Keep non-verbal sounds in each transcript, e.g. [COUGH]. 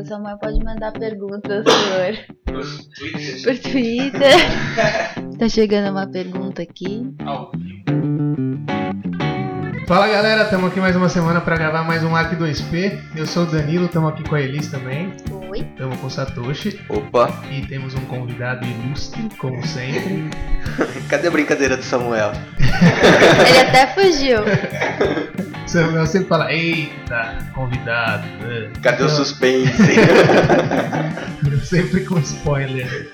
o Samuel pode mandar perguntas por, Por Twitter. por Twitter. [LAUGHS] tá chegando uma pergunta aqui. Fala galera, estamos aqui mais uma semana para gravar mais um Arc 2P. Eu sou o Danilo, estamos aqui com a Elis também, Oi. estamos com o Satoshi Opa, e temos um convidado ilustre, como sempre. [LAUGHS] cadê a brincadeira do Samuel? Ele até fugiu. [LAUGHS] Samuel sempre fala, eita, convidado. né? Cadê o Então, suspense? [LAUGHS] Sempre com spoiler.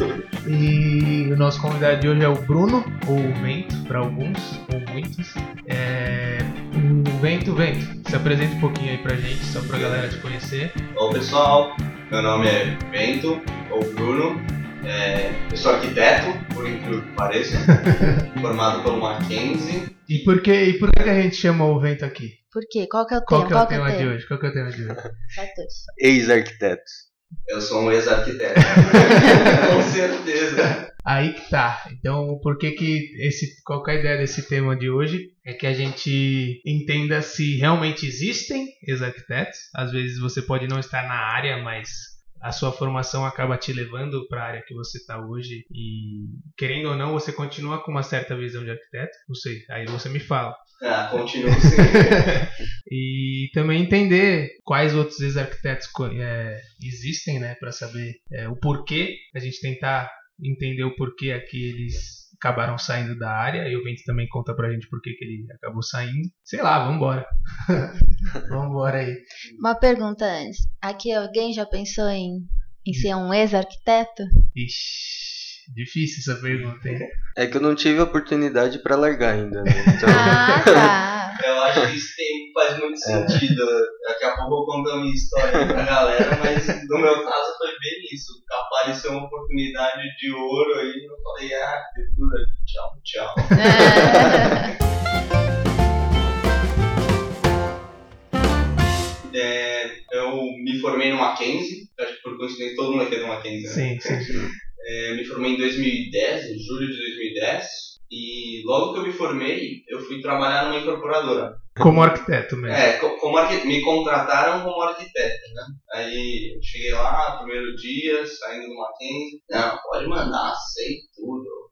E o nosso convidado de hoje é o Bruno, ou o Vento, para alguns, ou muitos. É... O Vento, Vento, se apresenta um pouquinho aí pra gente, só pra galera te conhecer. Oi pessoal, meu nome é Bento, ou Bruno. É, eu sou arquiteto, por incrível que pareça, [LAUGHS] formado pelo Mackenzie. E por que, e por que a gente chamou o Vento aqui? Por quê? Qual que é o Qual tema? que é o é tema o de hoje? Qual que é o tema de hoje? Satoshi. Ex-arquitetos. Eu sou um ex-arquiteto. [LAUGHS] Com certeza. Aí que tá. Então, por que que esse, qual que é a ideia desse tema de hoje? É que a gente entenda se realmente existem ex-arquitetos. Às vezes você pode não estar na área, mas a sua formação acaba te levando para a área que você está hoje e querendo ou não, você continua com uma certa visão de arquiteto. Não sei, aí você me fala. Ah, continuo sim. [LAUGHS] E também entender quais outros ex-arquitetos é, existem, né, para saber é, o porquê, a gente tentar entender o porquê aqui eles acabaram saindo da área, e o Vento também conta pra gente por que que ele acabou saindo. Sei lá, vambora. [LAUGHS] vambora aí. Uma pergunta antes. Aqui alguém já pensou em, em ser um ex-arquiteto? Ixi, difícil essa pergunta, hein? É que eu não tive oportunidade pra largar ainda, né? [LAUGHS] Então, Ah, tá. [LAUGHS] Eu acho que isso tem, faz muito sentido. Daqui a pouco eu conto a minha história pra galera, mas no meu caso foi bem isso. Apareceu uma oportunidade de ouro aí, eu falei, ah, arquitetura, tchau, tchau. [LAUGHS] É, eu me formei no Mackenzie, acho que por coincidência todo mundo aqui é do Mackenzie, né? Sim, sim. É, me formei em 2010, em julho de 2010, e logo que eu me formei, eu fui trabalhar numa incorporadora. Como arquiteto mesmo. É, co- como arqui- me contrataram como arquiteto, né? Aí eu cheguei lá, primeiro dia, saindo do Mackenzie, não, pode mandar, sei tudo.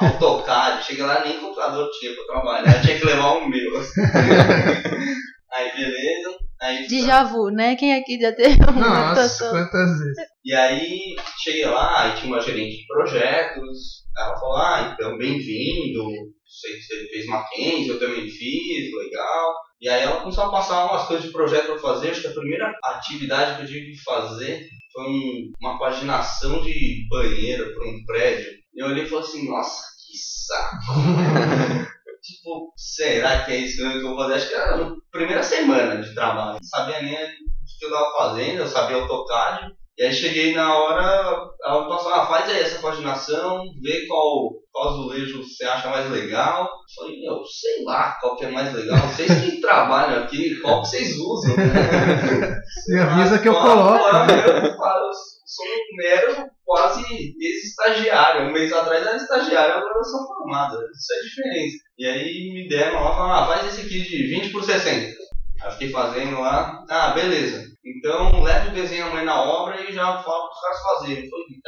AutoCAD, cheguei lá, nem computador tinha pra trabalhar, eu tinha que levar o meu. [LAUGHS] Aí beleza, aí Déjà vu, né? Quem aqui já teve uma Nossa, situação? quantas vezes? E aí, cheguei lá, aí tinha uma gerente de projetos, ela falou, ah, então, bem-vindo, sei que você fez Mackenzie, eu também fiz, legal. E aí ela começou a passar umas coisas de projeto pra fazer, acho que a primeira atividade que eu tive que fazer foi um- uma paginação de banheiro para um prédio. E eu olhei e falei assim, nossa, que saco. [LAUGHS] tipo, será que é isso que eu vou fazer? Acho que era a primeira semana de trabalho. Não sabia nem o que eu tava fazendo, eu sabia AutoCAD. E aí cheguei na hora, ela passou, ah, faz aí essa paginação, vê qual, qual azulejo você acha mais legal. Eu falei, meu, sei lá qual que é mais legal, vocês que [LAUGHS] trabalham aqui, qual que vocês usam? [LAUGHS] Me avisa que eu coloco. né? Eu sou um mero quase ex-estagiário. Um mês atrás era estagiário, agora eu sou formado. Isso é a diferença. E aí me deram lá, falaram, ah, faz esse aqui de 20 por 60. Aí eu fiquei fazendo lá, ah, beleza. Então leva o desenho amanhã na obra e já falo pros caras fazerem. Falei, tipo,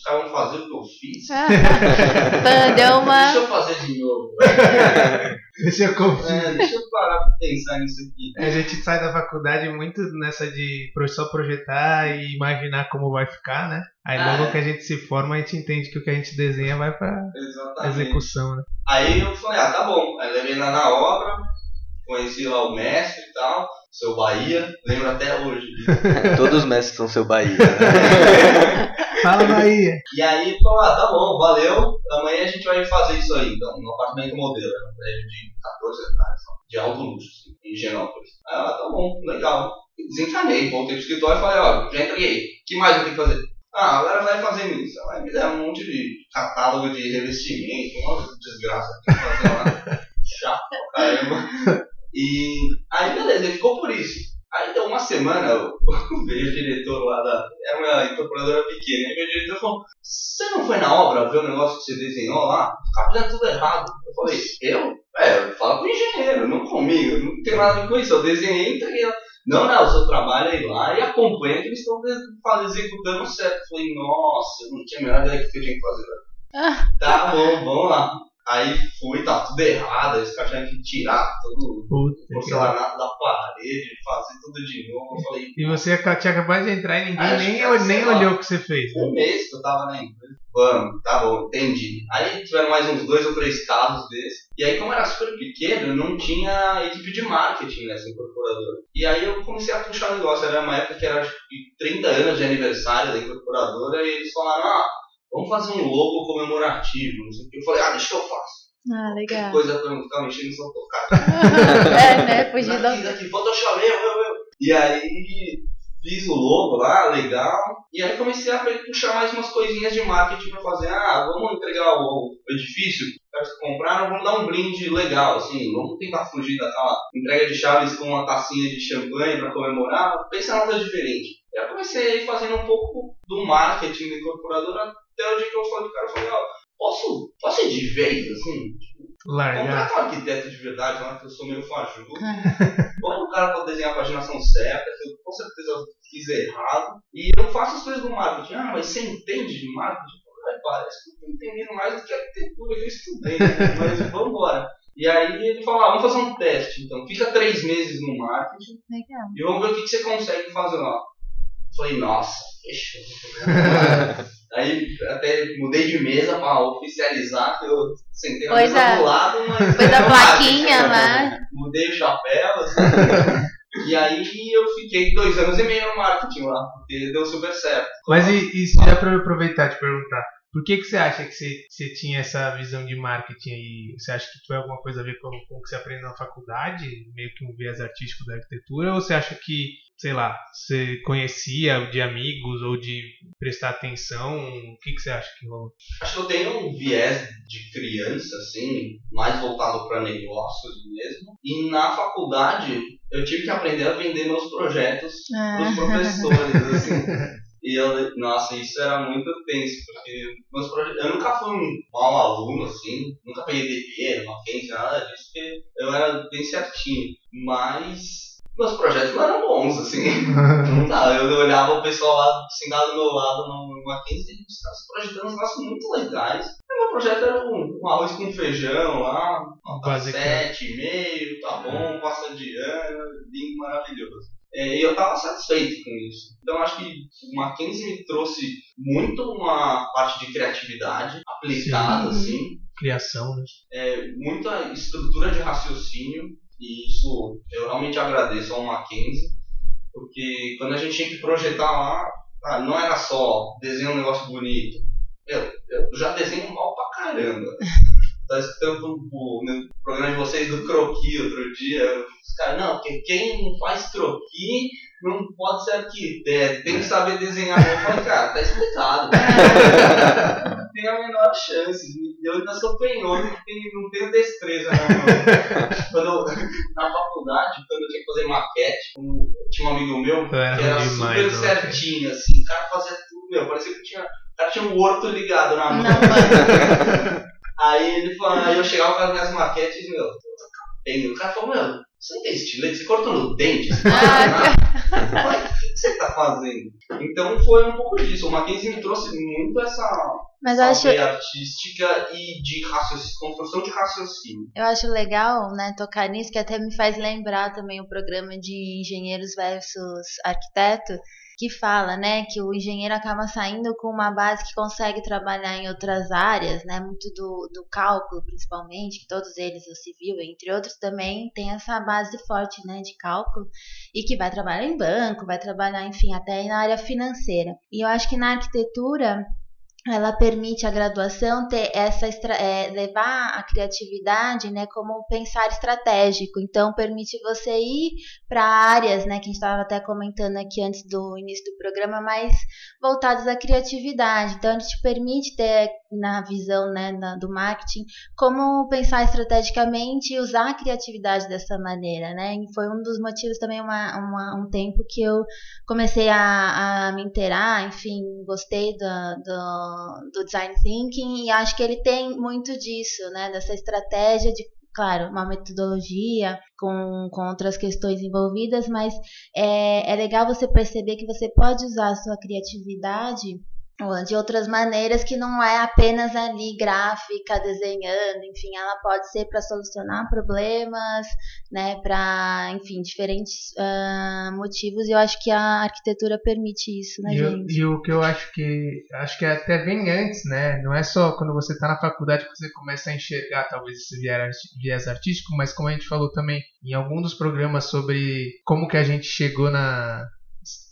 os caras vão fazer o que eu fiz. [LAUGHS] Pã, Deu uma. Deixa eu fazer de novo. [LAUGHS] Deixa eu confiar. É, deixa eu parar pra pensar nisso aqui. A gente sai da faculdade muito nessa de pro- só projetar e imaginar como vai ficar, né? Aí Ah, logo é. que a gente se forma, a gente entende que o que a gente desenha vai pra Exatamente. execução, né? Aí eu falei, ah, tá bom. Aí levei lá na obra, conheci lá o mestre e tal, seu Bahia, lembro até hoje [LAUGHS] todos os mestres são seu Bahia. Né? [LAUGHS] Fala Bahia! E aí falou, ah, tá bom, valeu, amanhã a gente vai fazer isso aí, então, no apartamento modelo, era um prédio de 14 hectares, de alto luxo, assim, em Genópolis. Aí ela, tá bom, legal. Desencanei, voltei pro escritório e falei, ó, já entreguei, o que mais eu tenho que fazer? Ah, a galera vai fazendo isso. Aí me deram um monte de catálogo de revestimento, uma desgraça que eu fazer lá. [LAUGHS] Chato pra caramba. E aí beleza, ele ficou por isso. Aí deu uma semana, [LAUGHS] veio o diretor lá da. Era uma incorporadora pequena, e o diretor falou: Você não foi na obra ver o negócio que você desenhou lá? Caras fizeram tudo errado. Eu falei: Eu? É, fala com o engenheiro, não comigo, não tem nada a ver com isso. Eu desenhei e entreguei lá. Não, não, o seu trabalho é ir lá e acompanha que eles estão executando certo. Eu falei: Nossa, eu não tinha a menor ideia do que eu tinha que fazer. Ah. Tá bom, vamos lá. Aí fui, tá tudo errado, aí os caras tinham que tirar todo o Puta que porcelanato da parede, fazer tudo de novo. Eu falei, E você tinha acabado de entrar e ninguém nem, era, nem lá. olhou o que você fez. né? um mês que eu tava na empresa. Vamos, tá bom, entendi. Aí tiveram mais uns dois ou três casos desses. E aí, como era super pequeno, não tinha equipe de marketing nessa incorporadora. E aí eu comecei a puxar o negócio. Era uma época que era acho que 30 anos de aniversário da incorporadora. E eles falaram, ah, vamos fazer um logo comemorativo. Não sei o que. Eu falei, ah, deixa que eu faço. Ah, Que legal. coisa pra não ficar mexendo seu tocado. [LAUGHS] é, né? Fugir Daqui, da. daqui, Photoshop, eu, eu, eu. E aí fiz o logo lá, legal. E aí comecei a puxar mais umas coisinhas de marketing pra fazer. Ah, vamos entregar o, o edifício, caras que compraram, vamos dar um brinde legal, assim. Vamos tentar fugir daquela entrega de chaves com uma tacinha de champanhe pra comemorar. Pensa em coisa diferente. Eu comecei fazendo um pouco do marketing da incorporadora até o dia que eu falei pro cara, eu falei, ó, posso, posso ir de vez, assim? Largar. Contrata um arquiteto de verdade lá, que eu sou meio fajuto. [LAUGHS] Põe o cara pra desenhar a paginação certa, que eu com certeza fiz errado. E eu faço as coisas do marketing. Ah, mas você entende de marketing? Parece que eu tô entendendo mais do que a arquitetura que eu estudei. né? [LAUGHS] mas vambora. E aí ele falou, ah, vamos fazer um teste. Então, fica três meses no marketing Legal. e vamos ver o que, que você consegue fazer lá. Falei, nossa, fechou. [LAUGHS] Aí até mudei de mesa pra oficializar, que eu sentei na Pois mesa é. do lado, mas. Depois da é [LAUGHS] plaquinha lá. [LAUGHS] Mudei o chapéu, assim. e aí eu fiquei dois anos e meio no marketing lá, porque deu super certo. Mas e, e se já pra eu aproveitar e te perguntar, por que, que você acha que você, você tinha essa visão de marketing aí? Você acha que foi alguma coisa a ver com, com o que você aprendeu na faculdade, meio que um viés artístico da arquitetura, ou você acha que, sei lá, você conhecia de amigos ou de prestar atenção? O que, que você acha que rolou? Acho que eu tenho um viés de criança, assim, mais voltado para negócios mesmo. E na faculdade eu tive que aprender a vender meus projetos [LAUGHS] Ah. os professores, assim. E eu, nossa, isso era muito tenso, porque meus projetos, eu nunca fui um mau aluno, assim, nunca peguei DP, Mackenzie, nada disso, porque eu era bem certinho. Mas meus projetos não eram bons, assim. [LAUGHS] Não dá, eu olhava o pessoal lá sentado do meu lado no Mackenzie e os caras projetando uns negócios muito legais. E meu projeto era um, um arroz com feijão lá, nota Basicão. 7,5, tá bom, passa de ano, lindo, maravilhoso. É, E eu tava satisfeito com isso. Então acho que o Mackenzie me trouxe muito uma parte de criatividade aplicada, Sim. assim, Criação, né? é, muita estrutura de raciocínio, e isso eu realmente agradeço ao Mackenzie, porque quando a gente tinha que projetar lá, ah, não era só desenhar um negócio bonito. Eu, eu já desenho mal pra caramba. Tá escutando o, no programa de vocês do croqui outro dia. Os caras, não, porque quem não faz croqui não pode ser arquiteto, tem que saber desenhar. Eu falei, cara, tá explicado. Não [LAUGHS] tem a menor chance. Eu ainda sou penhoso tenho- não tenho destreza na mão. Quando eu, na faculdade, quando eu tinha que fazer maquete, um- tinha um amigo meu Eu era que era demais, super né? certinho, assim, o cara fazia tudo, meu, parecia que tinha, o cara tinha um horto ligado na mão. [LAUGHS] Aí ele falou, aí eu chegava com as minhas maquetes, meu, capendo. O cara falou, meu, você não tem estilete, você cortou no dente, você Ah, Eu o que você tá fazendo? Então foi um pouco disso. O Mackenzie me trouxe muito essa, Mas eu acho, artística e de raciocínio, construção de raciocínio. eu acho legal, né, tocar nisso, que até me faz lembrar também o programa de engenheiros versus arquiteto, que fala, né, que o engenheiro acaba saindo com uma base que consegue trabalhar em outras áreas, né, muito do, do cálculo, principalmente, que todos eles, o civil, entre outros, também tem essa base forte, né, de cálculo, e que vai trabalhar em banco, vai trabalhar, enfim, até na área financeira. E eu acho que na arquitetura ela permite a graduação ter essa é, levar a criatividade né como um pensar estratégico. Então permite você ir para áreas né que a gente estava até comentando aqui antes do início do programa mais voltadas à criatividade. Então ele te permite ter na visão né, na, do marketing, como pensar estrategicamente e usar a criatividade dessa maneira, né? E foi um dos motivos também uma, uma, um tempo que eu comecei a, a me inteirar, enfim, gostei do, do, do design thinking e acho que ele tem muito disso, né? Dessa estratégia de claro, uma metodologia com, com outras questões envolvidas, mas é, é legal você perceber que você pode usar a sua criatividade de outras maneiras que não é apenas ali gráfica, desenhando, enfim, ela pode ser para solucionar problemas, né, para, enfim, diferentes uh, motivos e eu acho que a arquitetura permite isso, né, e gente? Eu, e o que eu acho que, acho que até vem antes, né, não é só quando você está na faculdade que você começa a enxergar talvez esse viés artístico, mas como a gente falou também em algum dos programas sobre como que a gente chegou na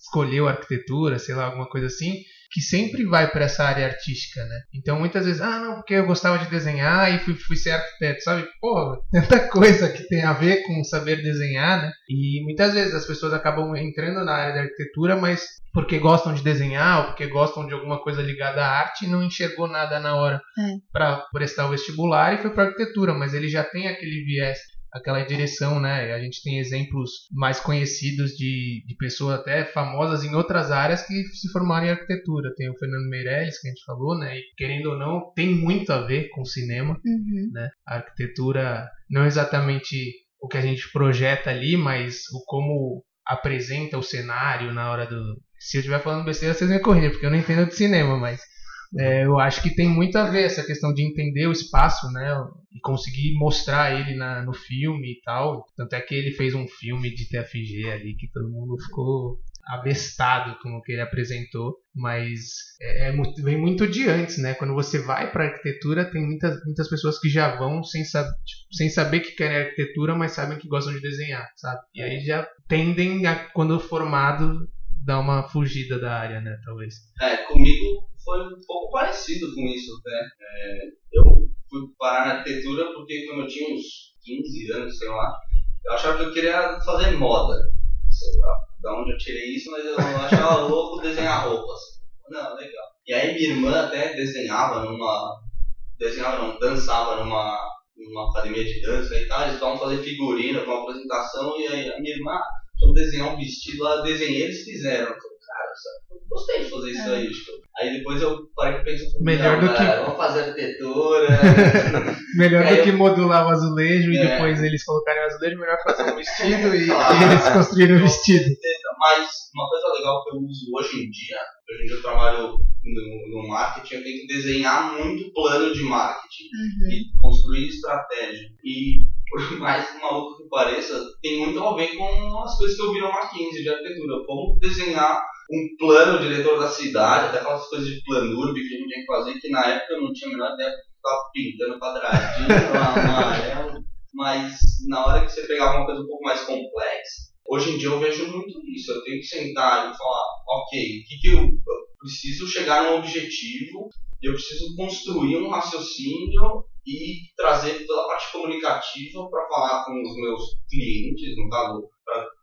escolheu arquitetura, sei lá, alguma coisa assim, que sempre vai para essa área artística, né? Então muitas vezes, ah, não, porque eu gostava de desenhar e fui, fui ser arquiteto, sabe? Pô, [LAUGHS] tanta coisa que tem a ver com saber desenhar, né? E muitas vezes as pessoas acabam entrando na área da arquitetura, mas porque gostam de desenhar ou porque gostam de alguma coisa ligada à arte e não enxergou nada na hora é. para prestar o vestibular e foi para arquitetura, mas ele já tem aquele viés aquela direção, né? A gente tem exemplos mais conhecidos de, de pessoas até famosas em outras áreas que se formaram em arquitetura. Tem o Fernando Meirelles, que a gente falou, né? E querendo ou não, tem muito a ver com cinema, uhum. né? A arquitetura não exatamente o que a gente projeta ali, mas o como apresenta o cenário na hora do. Se eu estiver falando besteira, vocês me corrigem, porque eu não entendo de cinema, mas é, eu acho que tem muito a ver essa questão de entender o espaço, né? E conseguir mostrar ele na, no filme e tal. Tanto é que ele fez um filme de TFG ali que todo mundo ficou abestado com o que ele apresentou, mas é, é, vem muito de antes, né? Quando você vai para arquitetura, tem muitas, muitas pessoas que já vão sem, sab tipo, sem saber que querem arquitetura, mas sabem que gostam de desenhar, sabe? E aí já tendem a, quando formado, dar uma fugida da área, né? Talvez. É, comigo foi um pouco parecido com isso até. É, eu fui parar na arquitetura porque quando eu tinha uns 15 anos, sei lá, eu achava que eu queria fazer moda. Sei lá, da onde eu tirei isso, mas eu [LAUGHS] achava louco desenhar roupas. Não, legal. E aí minha irmã até desenhava numa. Desenhava não, dançava numa, numa academia de dança e tal, eles estavam fazer figurino para uma apresentação, e aí a minha irmã, só desenhar um vestido, lá desenhei, eles fizeram. Eu falei, cara, sabe? Gostei de fazer isso é. aí, tipo. Aí depois eu parei pra pensar, melhor do que... vamos fazer arquitetura. [LAUGHS] melhor do eu... que modular o azulejo é. e depois eles colocarem o azulejo, melhor fazer um vestido e, [LAUGHS] claro. e eles construírem o vestido. Mas uma coisa legal que eu uso hoje em dia, hoje em dia eu trabalho no, no marketing, eu tenho que desenhar muito plano de marketing uhum. e construir estratégia. E por [LAUGHS] mais maluco que pareça, tem muito a ver com as coisas que eu vi no Mackenzie de arquitetura. Como desenhar um plano diretor da cidade, até aquelas coisas de planurbe que a gente tinha que fazer, que na época eu não tinha a menor ideia porque estava pintando quadradinho, [LAUGHS] amarelo. Mas na hora que você pegava uma coisa um pouco mais complexa, hoje em dia eu vejo muito isso. Eu tenho que sentar e falar, ok, o que, que eu, eu preciso chegar num objetivo, eu preciso construir um raciocínio e trazer toda a parte comunicativa para falar com os meus clientes, no caso,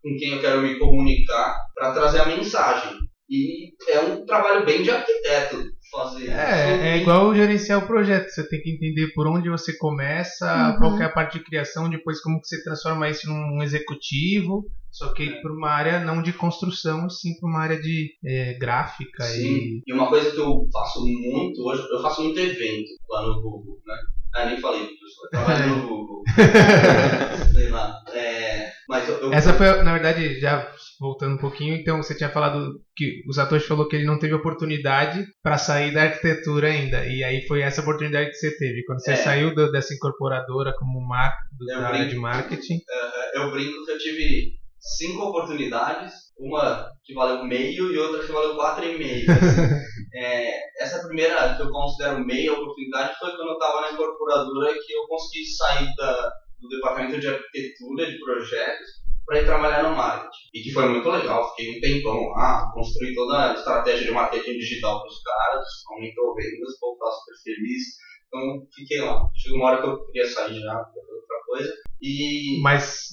com quem eu quero me comunicar, para trazer a mensagem. E é um trabalho bem de arquiteto fazer é, É igual gerenciar o projeto. Você tem que entender por onde você começa, uhum. qual é a parte de criação, depois como que você transforma isso num executivo. Só que é. para uma área não de construção, sim para uma área de é, gráfica. Sim. E... e uma coisa que eu faço muito hoje, eu faço muito evento lá no Google, né? Ah, nem falei, professor. Eu trabalho no [LAUGHS] Google. Sei lá. É, mas eu, eu... Essa foi, na verdade, já voltando um pouquinho, então você tinha falado que o Satoshi falou que ele não teve oportunidade para sair da arquitetura ainda. E aí foi essa oportunidade que você teve. Quando você é. saiu do, dessa incorporadora como mar, do, da brinco, área de marketing. Uh, eu brinco que eu tive cinco oportunidades, uma que valeu meio e outra que valeu quatro e meio. [LAUGHS] é, essa primeira que eu considero meia oportunidade foi quando eu estava na incorporadora que eu consegui sair da, do departamento de arquitetura de projetos para ir trabalhar no marketing. E que foi muito legal, fiquei um tempão lá, construí toda a estratégia de marketing digital para os caras, aumentou vendas, o povo super feliz. Então fiquei lá. Chegou uma hora que eu queria sair já, outra coisa. E... Mas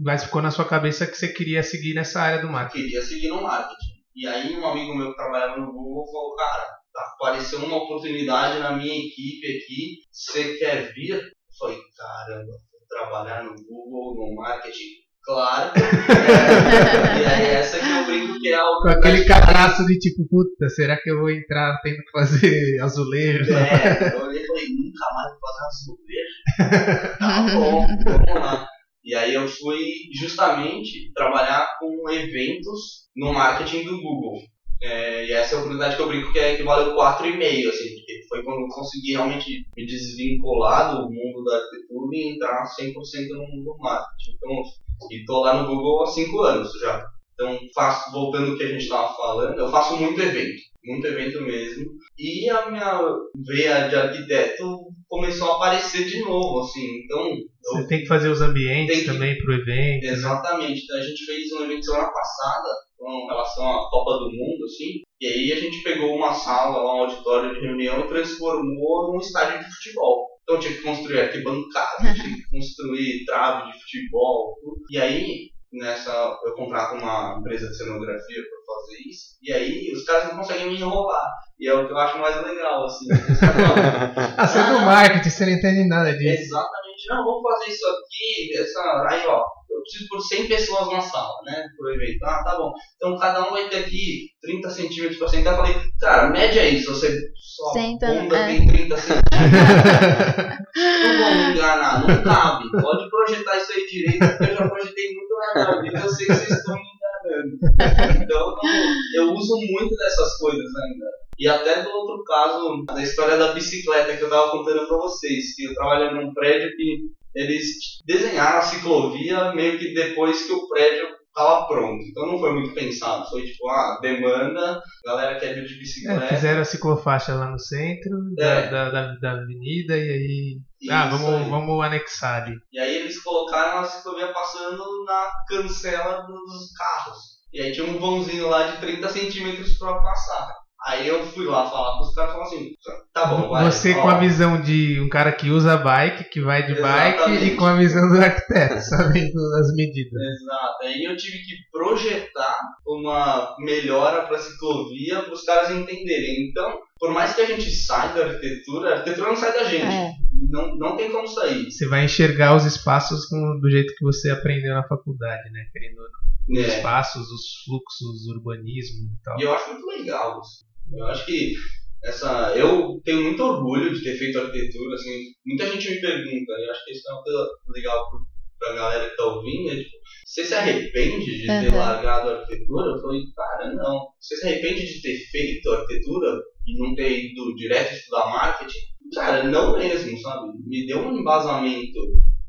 mas ficou na sua cabeça que você queria seguir nessa área do marketing. Queria seguir no marketing. E aí um amigo meu que trabalhava no Google falou, cara, apareceu uma oportunidade na minha equipe aqui, você quer vir? Eu falei, caramba, vou trabalhar no Google, no marketing. Claro. [LAUGHS] É, e aí essa que eu brinco que é algo. Com aquele cadastro de tipo, puta, será que eu vou entrar tendo que fazer [LAUGHS] azulejo? É, eu olhei e falei, nunca mais vou fazer azulejo. [LAUGHS] tá bom, vamos lá. E aí eu fui justamente trabalhar com eventos no marketing do Google. É, e essa é a oportunidade que eu brinco que é que valeu 4,5, assim, porque foi quando eu consegui realmente me desvincular do mundo da arquitetura e entrar 100% no mundo do marketing. Então, e tô lá no Google há 5 anos já. Então, faço, voltando ao que a gente estava falando, eu faço muito evento, muito evento mesmo. E a minha veia de arquiteto começou a aparecer de novo, assim. Então, Você tem que fazer os ambientes que- também pro evento. né? Exatamente. Então, a gente fez um evento semana passada com relação à Copa do Mundo, assim. E aí a gente pegou uma sala, um auditório de reunião e transformou num estádio de futebol. Então tinha que construir arquibancada, tinha que construir trave de futebol. tudo. E aí, nessa, eu contrato uma empresa de cenografia para fazer isso. E aí os caras não conseguem me enrolar. E é o que eu acho mais legal, assim. [LAUGHS] Ah, você é do marketing, você não entende nada disso. Exatamente. Não, vamos fazer isso aqui, essa, aí ó, preciso por 100 pessoas na sala, né, pro evento. Ah, tá bom. Então cada um vai ter aqui 30 centímetros pra sentar. Eu falei, cara, média é isso, você só Senta, bunda é. tem 30 centímetros. não vão me enganar, não cabe. Pode projetar isso aí direito, porque eu já projetei muito na minha vida, eu sei que vocês estão me enganando. Então eu uso muito dessas coisas ainda. E até do outro caso, da história da bicicleta que eu tava contando pra vocês, que eu trabalho num prédio que eles desenharam a ciclovia meio que depois que o prédio estava pronto. Então não foi muito pensado. Foi tipo, ah, demanda, galera quer vir de É, bicicleta. fizeram a ciclofaixa lá no centro da, É. da, da, da avenida e aí. Isso ah, vamos, aí. vamos anexar ali. E aí eles colocaram a ciclovia passando na cancela dos carros. E aí tinha um vãozinho lá de 30 centímetros pra passar. Aí eu fui lá falar pros caras e falaram assim, tá bom, vai. Você ó, com a visão de um cara que usa bike, que vai de bike, Exatamente. e com a visão do arquiteto, [LAUGHS] sabendo as medidas. Exato. Aí eu tive que projetar uma melhora para a ciclovia para os caras entenderem. Então, por mais que a gente saia da arquitetura, a arquitetura não sai da gente. É. Não, não tem como sair. Você vai enxergar os espaços com- do jeito que você aprendeu na faculdade, né? Querendo ou não. Os É. espaços, os fluxos, o urbanismo e tal. E eu acho muito legal isso. Eu acho que essa. Eu tenho muito orgulho de ter feito arquitetura. Assim, muita gente me pergunta, e eu acho que isso é uma coisa legal pro- pra galera que tá ouvindo. É, tipo, você se arrepende de ter Uhum. largado a arquitetura? Eu falei, cara, não. Você se arrepende de ter feito arquitetura e não ter ido direto estudar marketing? Cara, não mesmo, sabe? Me deu um embasamento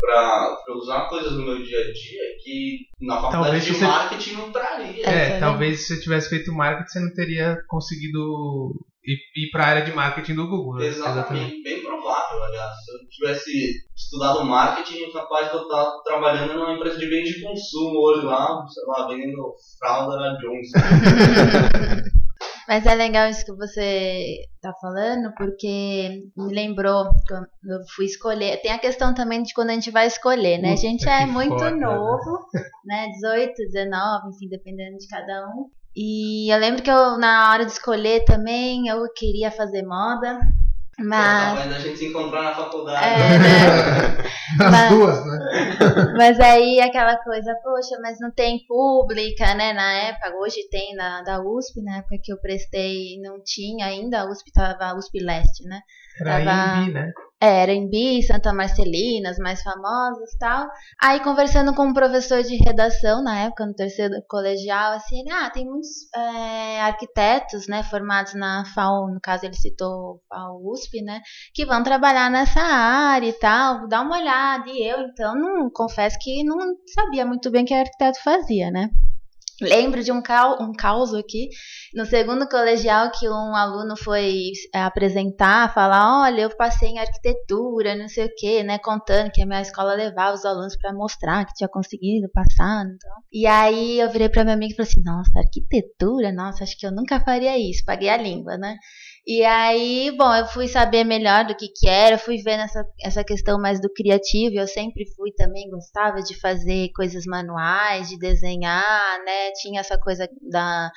pra, pra usar coisas no meu dia a dia que na faculdade Talvez de você- marketing não traria. É, É, talvez se você tivesse feito marketing, você não teria conseguido ir, ir para a área de marketing do Google. né? Exatamente, bem provável, aliás. Se eu tivesse estudado marketing, eu capaz de eu estar trabalhando numa empresa de bens de consumo hoje lá, sei lá, vendendo fralda na Johnson. [LAUGHS] Mas é legal isso que você tá falando, porque me lembrou quando eu fui escolher. Tem a questão também de quando a gente vai escolher, né? a Puta, gente é muito foda, né? novo, né? 18, 19, enfim, dependendo de cada um. E eu lembro que eu, na hora de escolher também, eu queria fazer moda, mas. Capaz da gente se encontrar na faculdade. É, né? [LAUGHS] As Mas- duas, né? Mas aí aquela coisa, poxa, mas não tem pública, né? Na época, hoje tem na da USP, na época que eu prestei não tinha ainda, a USP tava a USP Leste, né? Era Tava- IMB, né? É, Bi, Santa Marcelina, as mais famosas tal. Aí conversando com um professor de redação na época, no terceiro colegial, assim, ele, ah, tem muitos é, arquitetos, né, formados na FAO, no caso ele citou a USP, né, que vão trabalhar nessa área e tal, dá uma olhada. E eu, então, não confesso que não sabia muito bem o que arquiteto fazia, né. Lembro de um, cau um caos aqui, no segundo colegial, que um aluno foi é, apresentar, falar: Olha, eu passei em arquitetura, não sei o que, né? Contando que a minha escola levava os alunos para mostrar que tinha conseguido passar. Então. E aí eu virei para minha amiga e falei assim: Nossa, arquitetura? Nossa, acho que eu nunca faria isso. Paguei a língua, né? E aí, bom, eu fui saber melhor do que que era, fui vendo essa, essa questão mais do criativo, eu sempre fui também, gostava de fazer coisas manuais, de desenhar, né, tinha essa coisa da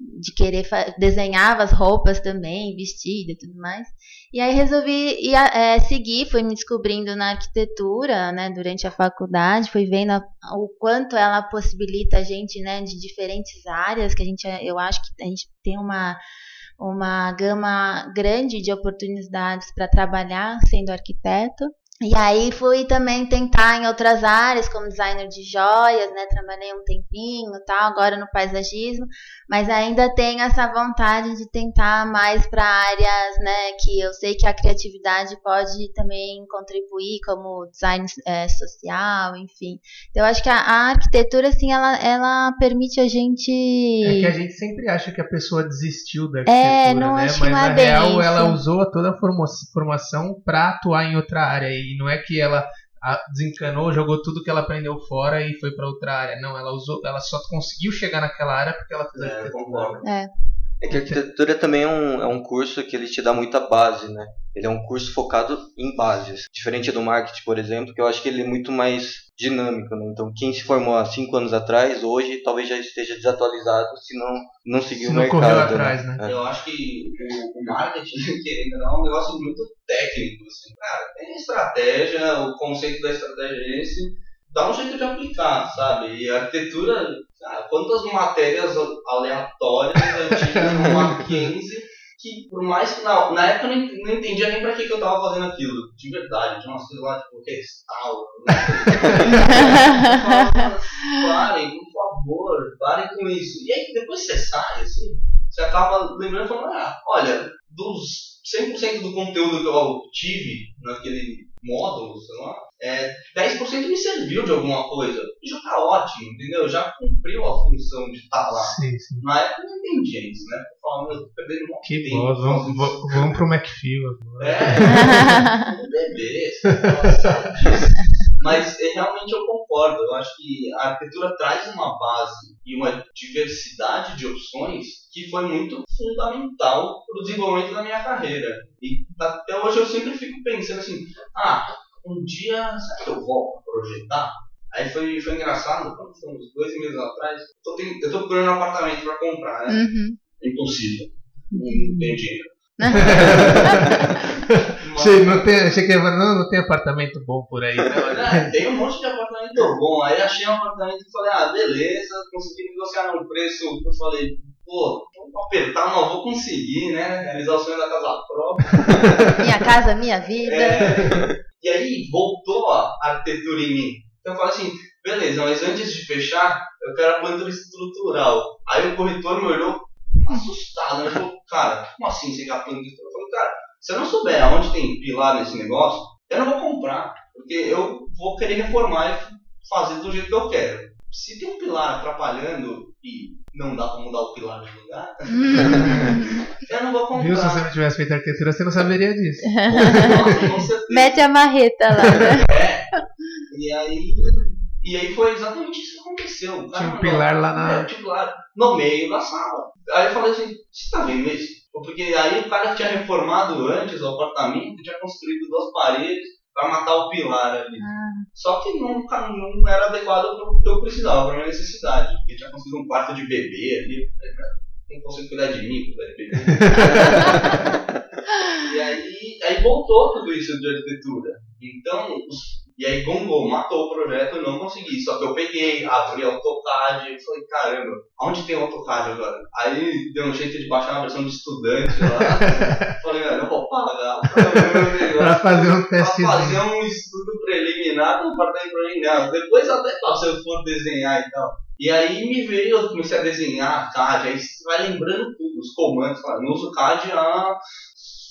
de querer desenhava as roupas também, vestido e tudo mais. E aí resolvi ir, é, seguir, fui me descobrindo na arquitetura, né, durante a faculdade, fui vendo a, o quanto ela possibilita a gente, né, de diferentes áreas, que a gente, eu acho que a gente tem uma uma gama grande de oportunidades para trabalhar sendo arquiteto. E aí fui também tentar em outras áreas, como designer de joias, né? Trabalhei um tempinho tal, agora no paisagismo, mas ainda tenho essa vontade de tentar mais para áreas, né? Que eu sei que a criatividade pode também contribuir, como design é, social, enfim. Então, eu acho que a, a, arquitetura, assim, ela, ela permite a gente. É que a gente sempre acha que a pessoa desistiu da arquitetura, é, não, né? Acho mas que não na é bem real isso. ela usou toda a formação para atuar em outra área. E não é que ela desencanou, jogou tudo que ela aprendeu fora e foi para outra área. Não, ela usou, ela só conseguiu chegar naquela área porque ela fez É, arquitetura. É. É que a arquitetura também é um, é um curso que ele te dá muita base, né? Ele é um curso focado em bases. Diferente do marketing, por exemplo, que eu acho que ele é muito mais dinâmico, né? Então, quem se formou há cinco anos atrás, hoje talvez já esteja desatualizado se não, não seguir Se o não mercado. correu atrás, né? É. Eu acho que o, o marketing, [LAUGHS] querendo ou não, é um negócio muito técnico. Assim. Cara, tem estratégia, o conceito da estratégia é esse, dá um jeito de aplicar, sabe? E a arquitetura, cara, quantas matérias aleatórias eu tive no Mackenzie que por mais que na, na época eu não, não entendia nem pra que, que eu tava fazendo aquilo, de verdade, tinha umas coisas lá, tipo, né? parem, por favor, parem com isso. E aí depois você sai, assim, você acaba lembrando e falando, ah, olha, dos 100% do conteúdo que eu tive naquele módulo, sei lá, é, 10% me serviu de alguma coisa. Já tá ótimo, entendeu? Já cumpriu a função de estar lá. Sim, sim. Na época eu não entendia isso, né? Eu falava, meu, eu tô perdendo um Que tempo. bom, vamos, vamos, vamos pro McFeel agora. É, um bebê, disso. Mas é, realmente eu concordo. Eu acho que a arquitetura traz uma base e uma diversidade de opções que foi muito fundamental para o desenvolvimento da minha carreira. E até hoje eu sempre fico pensando assim, ah, um dia, será que eu volto a projetar? Aí foi, foi engraçado, quando foi uns dois meses atrás, eu tô, eu tô procurando um apartamento para comprar, né? Uhum. Impossível. Não tenho dinheiro. [LAUGHS] Achei, não tem, achei que ia falar, não, não tem apartamento bom por aí. Não, né? É, tem um monte de apartamento bom. Aí achei um apartamento e falei, ah, beleza, consegui negociar num preço eu falei, pô, vou apertar, mas vou conseguir, né? Realizar o sonho da casa própria. [LAUGHS] minha casa, minha vida. É, e aí voltou a arquitetura em mim. Então eu falei assim, beleza, mas antes de fechar, eu quero a planta estrutural. Aí o corretor me olhou assustado, né? Falou, cara, como assim você quer a planta estrutural? Eu falei, cara, se eu não souber aonde tem pilar nesse negócio, eu não vou comprar. Porque eu vou querer reformar e fazer do jeito que eu quero. Se tem um pilar atrapalhando e não dá pra mudar o pilar de lugar, [LAUGHS] eu não vou comprar. Viu? Se você não tivesse feito arquitetura, você não saberia disso. [LAUGHS] Nossa, com certeza. Mete a marreta lá, né? E aí, e aí foi exatamente isso que aconteceu. Cara Tinha um pilar lá na- É, tinha um pilar no meio da sala. Aí eu falei assim, você tá vendo isso? Porque aí o cara tinha reformado antes o apartamento, tinha construído duas paredes pra matar o pilar ali. Só que nunca não era adequado pro que eu precisava, pra minha necessidade. Porque tinha construído um quarto de bebê ali. Eu falei, "Cara, Não consigo cuidar de mim, cuidar de bebê. [LAUGHS] E aí, aí voltou tudo isso de arquitetura. Então, os- e aí bombou, matou o projeto, eu não consegui. Só que eu peguei, abri AutoCAD e falei, caramba, onde tem AutoCAD agora? Aí deu um jeito de baixar uma versão de estudante lá. [LAUGHS] falei, velho, eu vou pagar pra. [LAUGHS] Pra fazer um Pra testezinho. fazer um estudo preliminar do pra mim, não. Depois até se eu for desenhar e tal. E aí me veio, eu comecei a desenhar CAD, aí você vai lembrando tudo, os comandos, fala, não uso CAD há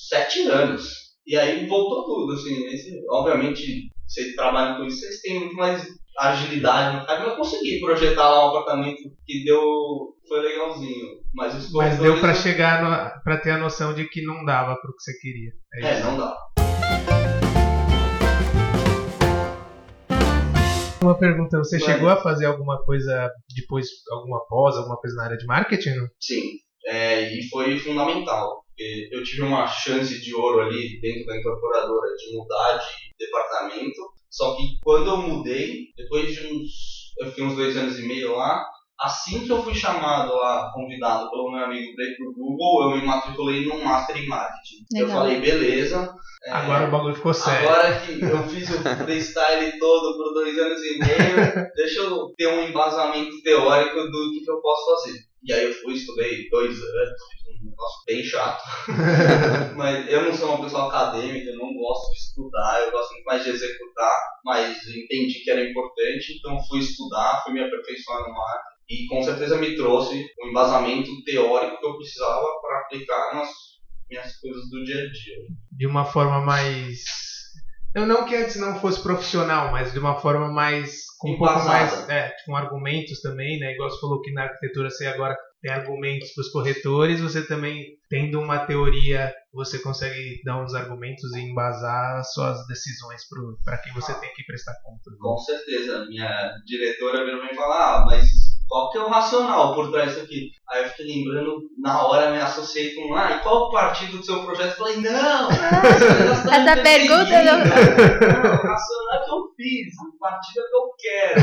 sete anos. E aí voltou tudo, assim, você- obviamente, vocês trabalham com isso, vocês têm muito mais agilidade mas eu consegui projetar lá um apartamento que deu, foi legalzinho. Mas os Mas deu não- chegar, no, pra ter a noção de que não dava pro que você queria. É É, não dá. Uma pergunta, você Vai. chegou a fazer alguma coisa depois, alguma pós, alguma coisa na área de marketing? Não? Sim, é, e foi fundamental. Porque Eu tive uma chance de ouro ali dentro da incorporadora de mudar de departamento. Só que quando eu mudei, depois de uns. Eu fiquei uns dois anos e meio lá, Assim que eu fui chamado lá, convidado pelo meu amigo para ir pro Google, eu me matriculei no Master em Marketing. Eu Legal. falei, beleza. é, Agora o bagulho ficou sério. Agora que eu fiz o freestyle todo por dois anos e meio, [LAUGHS] deixa eu ter um embasamento teórico do que, que eu posso fazer. E aí eu fui, estudei dois anos, fiz um negócio bem chato. [LAUGHS] mas eu não sou uma pessoa acadêmica, eu não gosto de estudar, eu gosto muito mais de executar, mas entendi que era importante, então fui estudar, fui me aperfeiçoar no marketing. E com certeza me trouxe o embasamento teórico que eu precisava para aplicar nas minhas coisas do dia a dia. de uma forma mais. Eu não que antes não fosse profissional, mas de uma forma mais. com um pouco mais. É, com argumentos também, né? Igual você falou que na arquitetura você agora tem argumentos para os corretores, você também, tendo uma teoria, você consegue dar uns argumentos e embasar as suas decisões para quem você tem que prestar contas. né? Com certeza, minha diretora mim e falou, ah, mas qual que é o racional por trás disso aqui? Aí eu fiquei lembrando, na hora me associei com, ah, e qual o partido do seu projeto? Eu falei, não! [LAUGHS] Essa pergunta não... não- não, o racional é que eu fiz, o partido é que eu quero.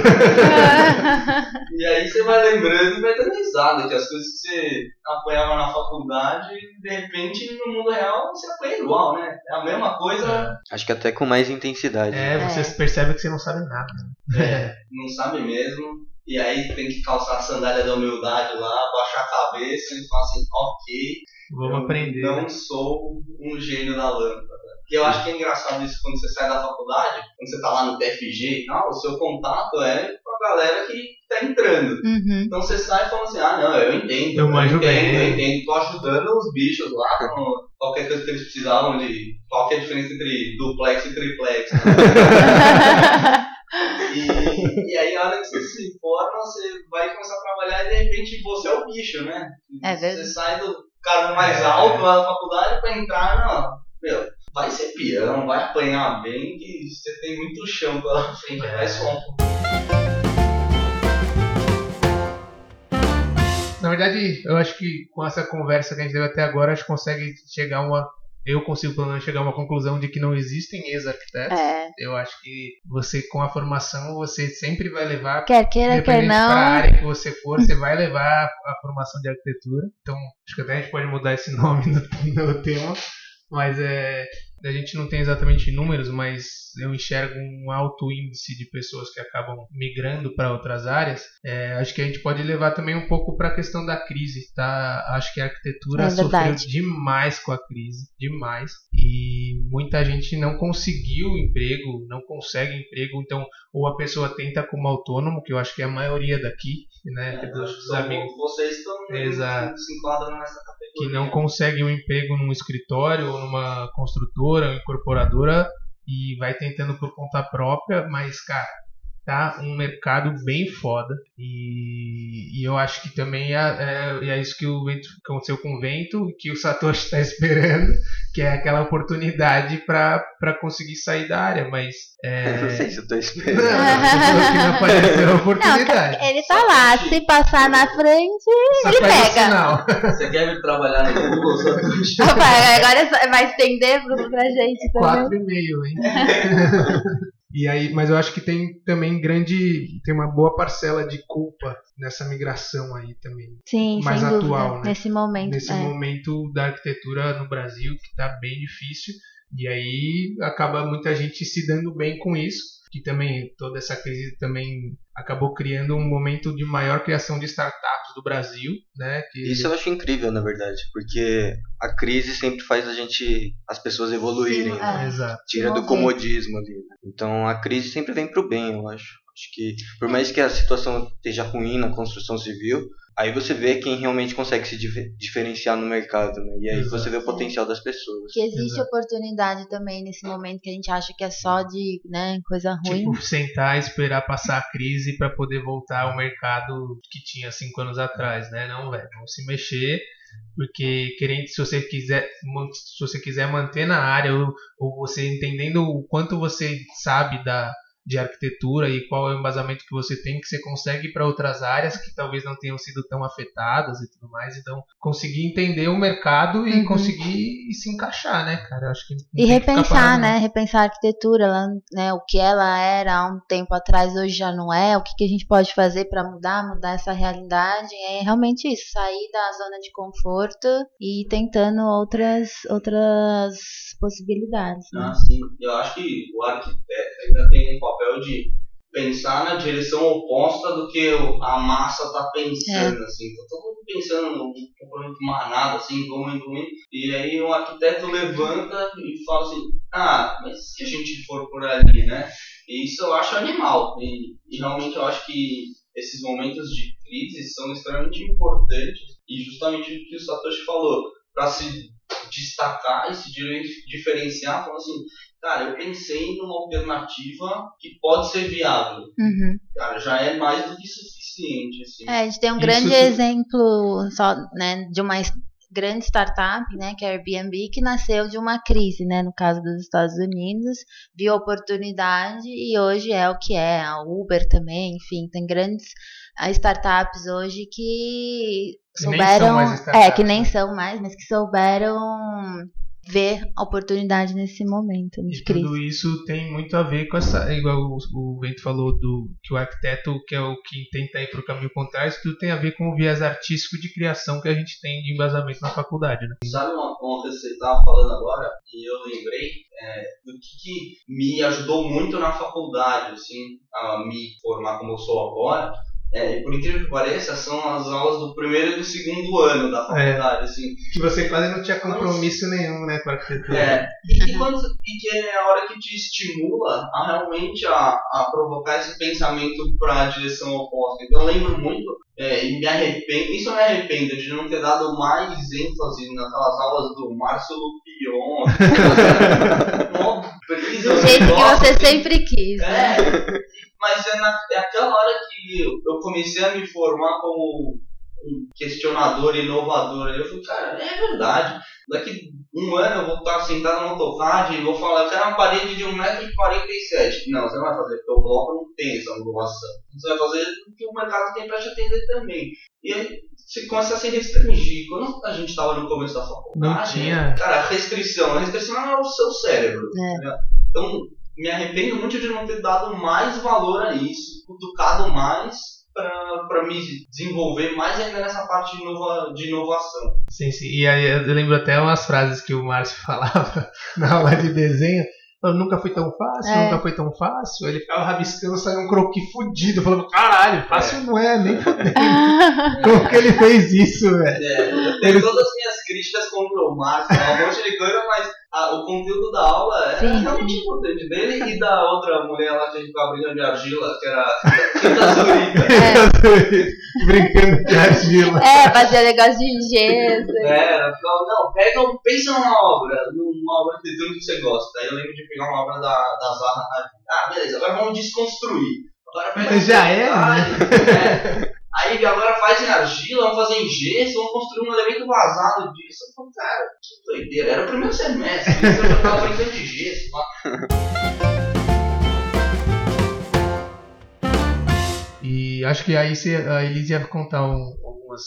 [LAUGHS] e aí você vai lembrando e vai dando risada, que as coisas que você apanhava na faculdade, de repente no mundo real você apanha igual, né? É a mesma coisa, Acho que até com mais intensidade. É, você É. percebe que você não sabe nada. né? não sabe mesmo. E aí tem que calçar a sandália da humildade lá, baixar a cabeça e falar assim, ok, Vamos eu aprender. não né? sou um gênio da lâmpada. Porque eu acho que é engraçado isso quando você sai da faculdade, quando você tá lá no TFG e tal, o seu contato é com a galera que tá entrando. Uhum. Então você sai falando assim, ah não, eu entendo, Eu manjo entendo, bem. eu entendo, tô ajudando os bichos lá com qualquer coisa que eles precisavam de. Qual que é a diferença entre duplex e triplex. [LAUGHS] E, e aí, a hora que você se forma, você vai começar a trabalhar e de repente você é o bicho, né? É verdade. Você sai do cargo mais É. alto lá da faculdade pra entrar, não. Meu, vai ser peão, vai apanhar bem, que você tem muito chão pela [LAUGHS] frente, É. vai som. Na verdade, eu acho que com essa conversa que a gente teve até agora, a gente consegue chegar a uma. Eu consigo pelo menos chegar a uma conclusão de que não existem ex-arquitetos. É. Eu acho que você, com a formação, você sempre vai levar, Quer queira, quer não. área que você for, você vai levar a, a formação de arquitetura. Então, acho que até a gente pode mudar esse [LAUGHS] nome no, no tema. Mas é, a gente não tem exatamente números, mas eu enxergo um alto índice de pessoas que acabam migrando para outras áreas. É, acho que a gente pode levar também um pouco para a questão da crise, tá? Acho que a arquitetura É sofreu demais com a crise, demais. E muita gente não conseguiu emprego, não consegue emprego, então ou a pessoa tenta como autônomo, que eu acho que é a maioria daqui, né? que dos, dos Então, amigos Vocês estão Exato. se enquadram nessa categoria. Que não consegue um emprego num escritório ou numa construtora incorporadora e vai tentando por conta própria, mas cara, tá um mercado bem foda e, e eu acho que também é, é, é isso que o que aconteceu com o vento, que o Satoshi está [LAUGHS] esperando, que é aquela oportunidade para conseguir sair da área, mas é, [LAUGHS] Não sei se eu tô não, esperando. que não apareceu a Não, oportunidade. ele tá lá. Se passar na frente, Só ele pega. sinal. [LAUGHS] Você quer vir trabalhar no Google? Satoshi? Agora é vai estender pra gente também. Quatro e meio, hein? E aí, mas eu acho que tem também grande, tem uma boa parcela de culpa nessa migração aí também. Sim, mais sem dúvida. atual, né? Nesse momento. Nesse é. momento da arquitetura no Brasil que tá bem difícil e aí acaba muita gente se dando bem com isso, que também toda essa crise também acabou criando um momento de maior criação de startups do Brasil, né? Que Isso eu acho incrível, na verdade, porque a crise sempre faz a gente, as pessoas evoluírem, Sim, né? é. Exato. Tira do comodismo ali. né? Então a crise sempre vem pro bem, eu acho. Acho que por mais que a situação esteja ruim na construção civil, aí você vê quem realmente consegue se dif- diferenciar no mercado, né? E aí Exato. você vê o potencial das pessoas. Que existe Exato. oportunidade também nesse momento que a gente acha que é só de né, coisa ruim. Tipo, sentar e esperar passar a crise para poder voltar ao mercado que tinha cinco anos atrás, né? Não, velho, vamos se mexer, porque querendo, se você quiser, se você quiser manter na área ou, ou você entendendo o quanto você sabe da de arquitetura e qual é o embasamento que você tem que você consegue para outras áreas que talvez não tenham sido tão afetadas e tudo mais. Então, conseguir entender o mercado e Uhum. conseguir se encaixar, né, cara? Eu acho que E que repensar, parado, né? Repensar a arquitetura, ela, né? O que ela era há um tempo atrás, hoje já não é. O que, que a gente pode fazer para mudar, mudar essa realidade? É realmente isso, sair da zona de conforto e ir tentando outras, outras possibilidades. Né? Ah, sim. Eu acho que o arquiteto ainda tem um papel de pensar na direção oposta do que a massa tá pensando, assim. Tá todo mundo pensando no comportamento manada, assim, vamos indo. E aí o arquiteto levanta e fala assim, ah, mas se a gente for por ali, né? E isso eu acho animal. E, e realmente eu acho que esses momentos de crise são extremamente importantes. E justamente o que o Satoshi falou, para se destacar e se di- diferenciar, falando assim, cara, eu pensei numa alternativa que pode ser viável. Uhum. Cara, já é mais do que suficiente, assim. É, a gente tem um Isso grande tu- exemplo só, né, de uma grande startup, né, que é a Airbnb, que nasceu de uma crise, né, no caso dos Estados Unidos, viu oportunidade e hoje é o que é, a Uber também, enfim, tem grandes ah, startups hoje que Que souberam, é, que nem né? são mais, mas que souberam ver a oportunidade nesse momento de E crise. tudo isso tem muito a ver com essa, igual o, o Bento falou do que o arquiteto que é o que tenta ir para o caminho contrário, isso tudo tem a ver com o viés artístico de criação que a gente tem de embasamento na faculdade, né? Sabe uma, coisa que você estava falando agora e eu lembrei é, do que, que me ajudou muito na faculdade, assim, a me formar como eu sou agora. É, e por incrível que pareça, são as aulas do primeiro e do segundo ano da faculdade, assim. Que você quase não tinha compromisso nenhum, né, com a arquitetura. É, e, que quando, e que é a hora que te estimula a realmente a, a provocar esse pensamento para a direção oposta. Então eu lembro muito, é, e me arrependo, isso eu me arrependo de não ter dado mais ênfase naquelas aulas do Márcio Lupion. [LAUGHS] Mó brisa, Do jeito que você sempre quis. né? É, mas é, na, é aquela hora que eu, eu comecei a me formar como um questionador, inovador. Eu falei, cara, é verdade. Daqui um ano eu vou estar sentado no AutoCAD e vou falar, eu quero uma parede de 1,47m. Não, você não vai fazer, porque o bloco não tem essa angulação. Você vai fazer o que o mercado tem para te atender também. E aí você começa a se restringir. Quando a gente estava no começo da faculdade, Não tinha. cara, restrição. A restrição é o seu cérebro. É. né? Então, me arrependo muito de não ter dado mais valor a isso, cutucado mais para me desenvolver mais ainda nessa parte de, inova, de inovação. Sim, sim. E aí eu lembro até umas frases que o Márcio [LAUGHS] falava na aula de desenho. Falando, nunca foi tão fácil, É. nunca foi tão fácil. Ele ficava rabiscando, saiu um croquis fudido. Falando, caralho, fácil não é, nem [LAUGHS] fudendo. Como que ele fez isso, velho? É, tenho todas críticas contra o Márcio, um monte de coisa, mas ah, o conteúdo da aula é Sim, realmente importante. Dele e da outra mulher lá que a gente ficava brincando de argila, que era Quinta Zurita. [LAUGHS] Brincando de argila. É, fazer negócio de gesso. É, ela falava, não, pega, pensa numa obra, numa obra de arquitetura que você gosta. Aí eu lembro de pegar uma obra da, da Zaha Hadid. Ah, beleza, agora vamos desconstruir. Agora pega Já um é, detalhe, [LAUGHS] é. Aí agora faz em argila, vamos fazer em gesso, vamos construir um elemento vazado disso. Eu falei, cara, que doideira. Era o primeiro semestre, eu já tava brincando de gesso. lá. E acho que aí você, a Elise ia contar um- algumas,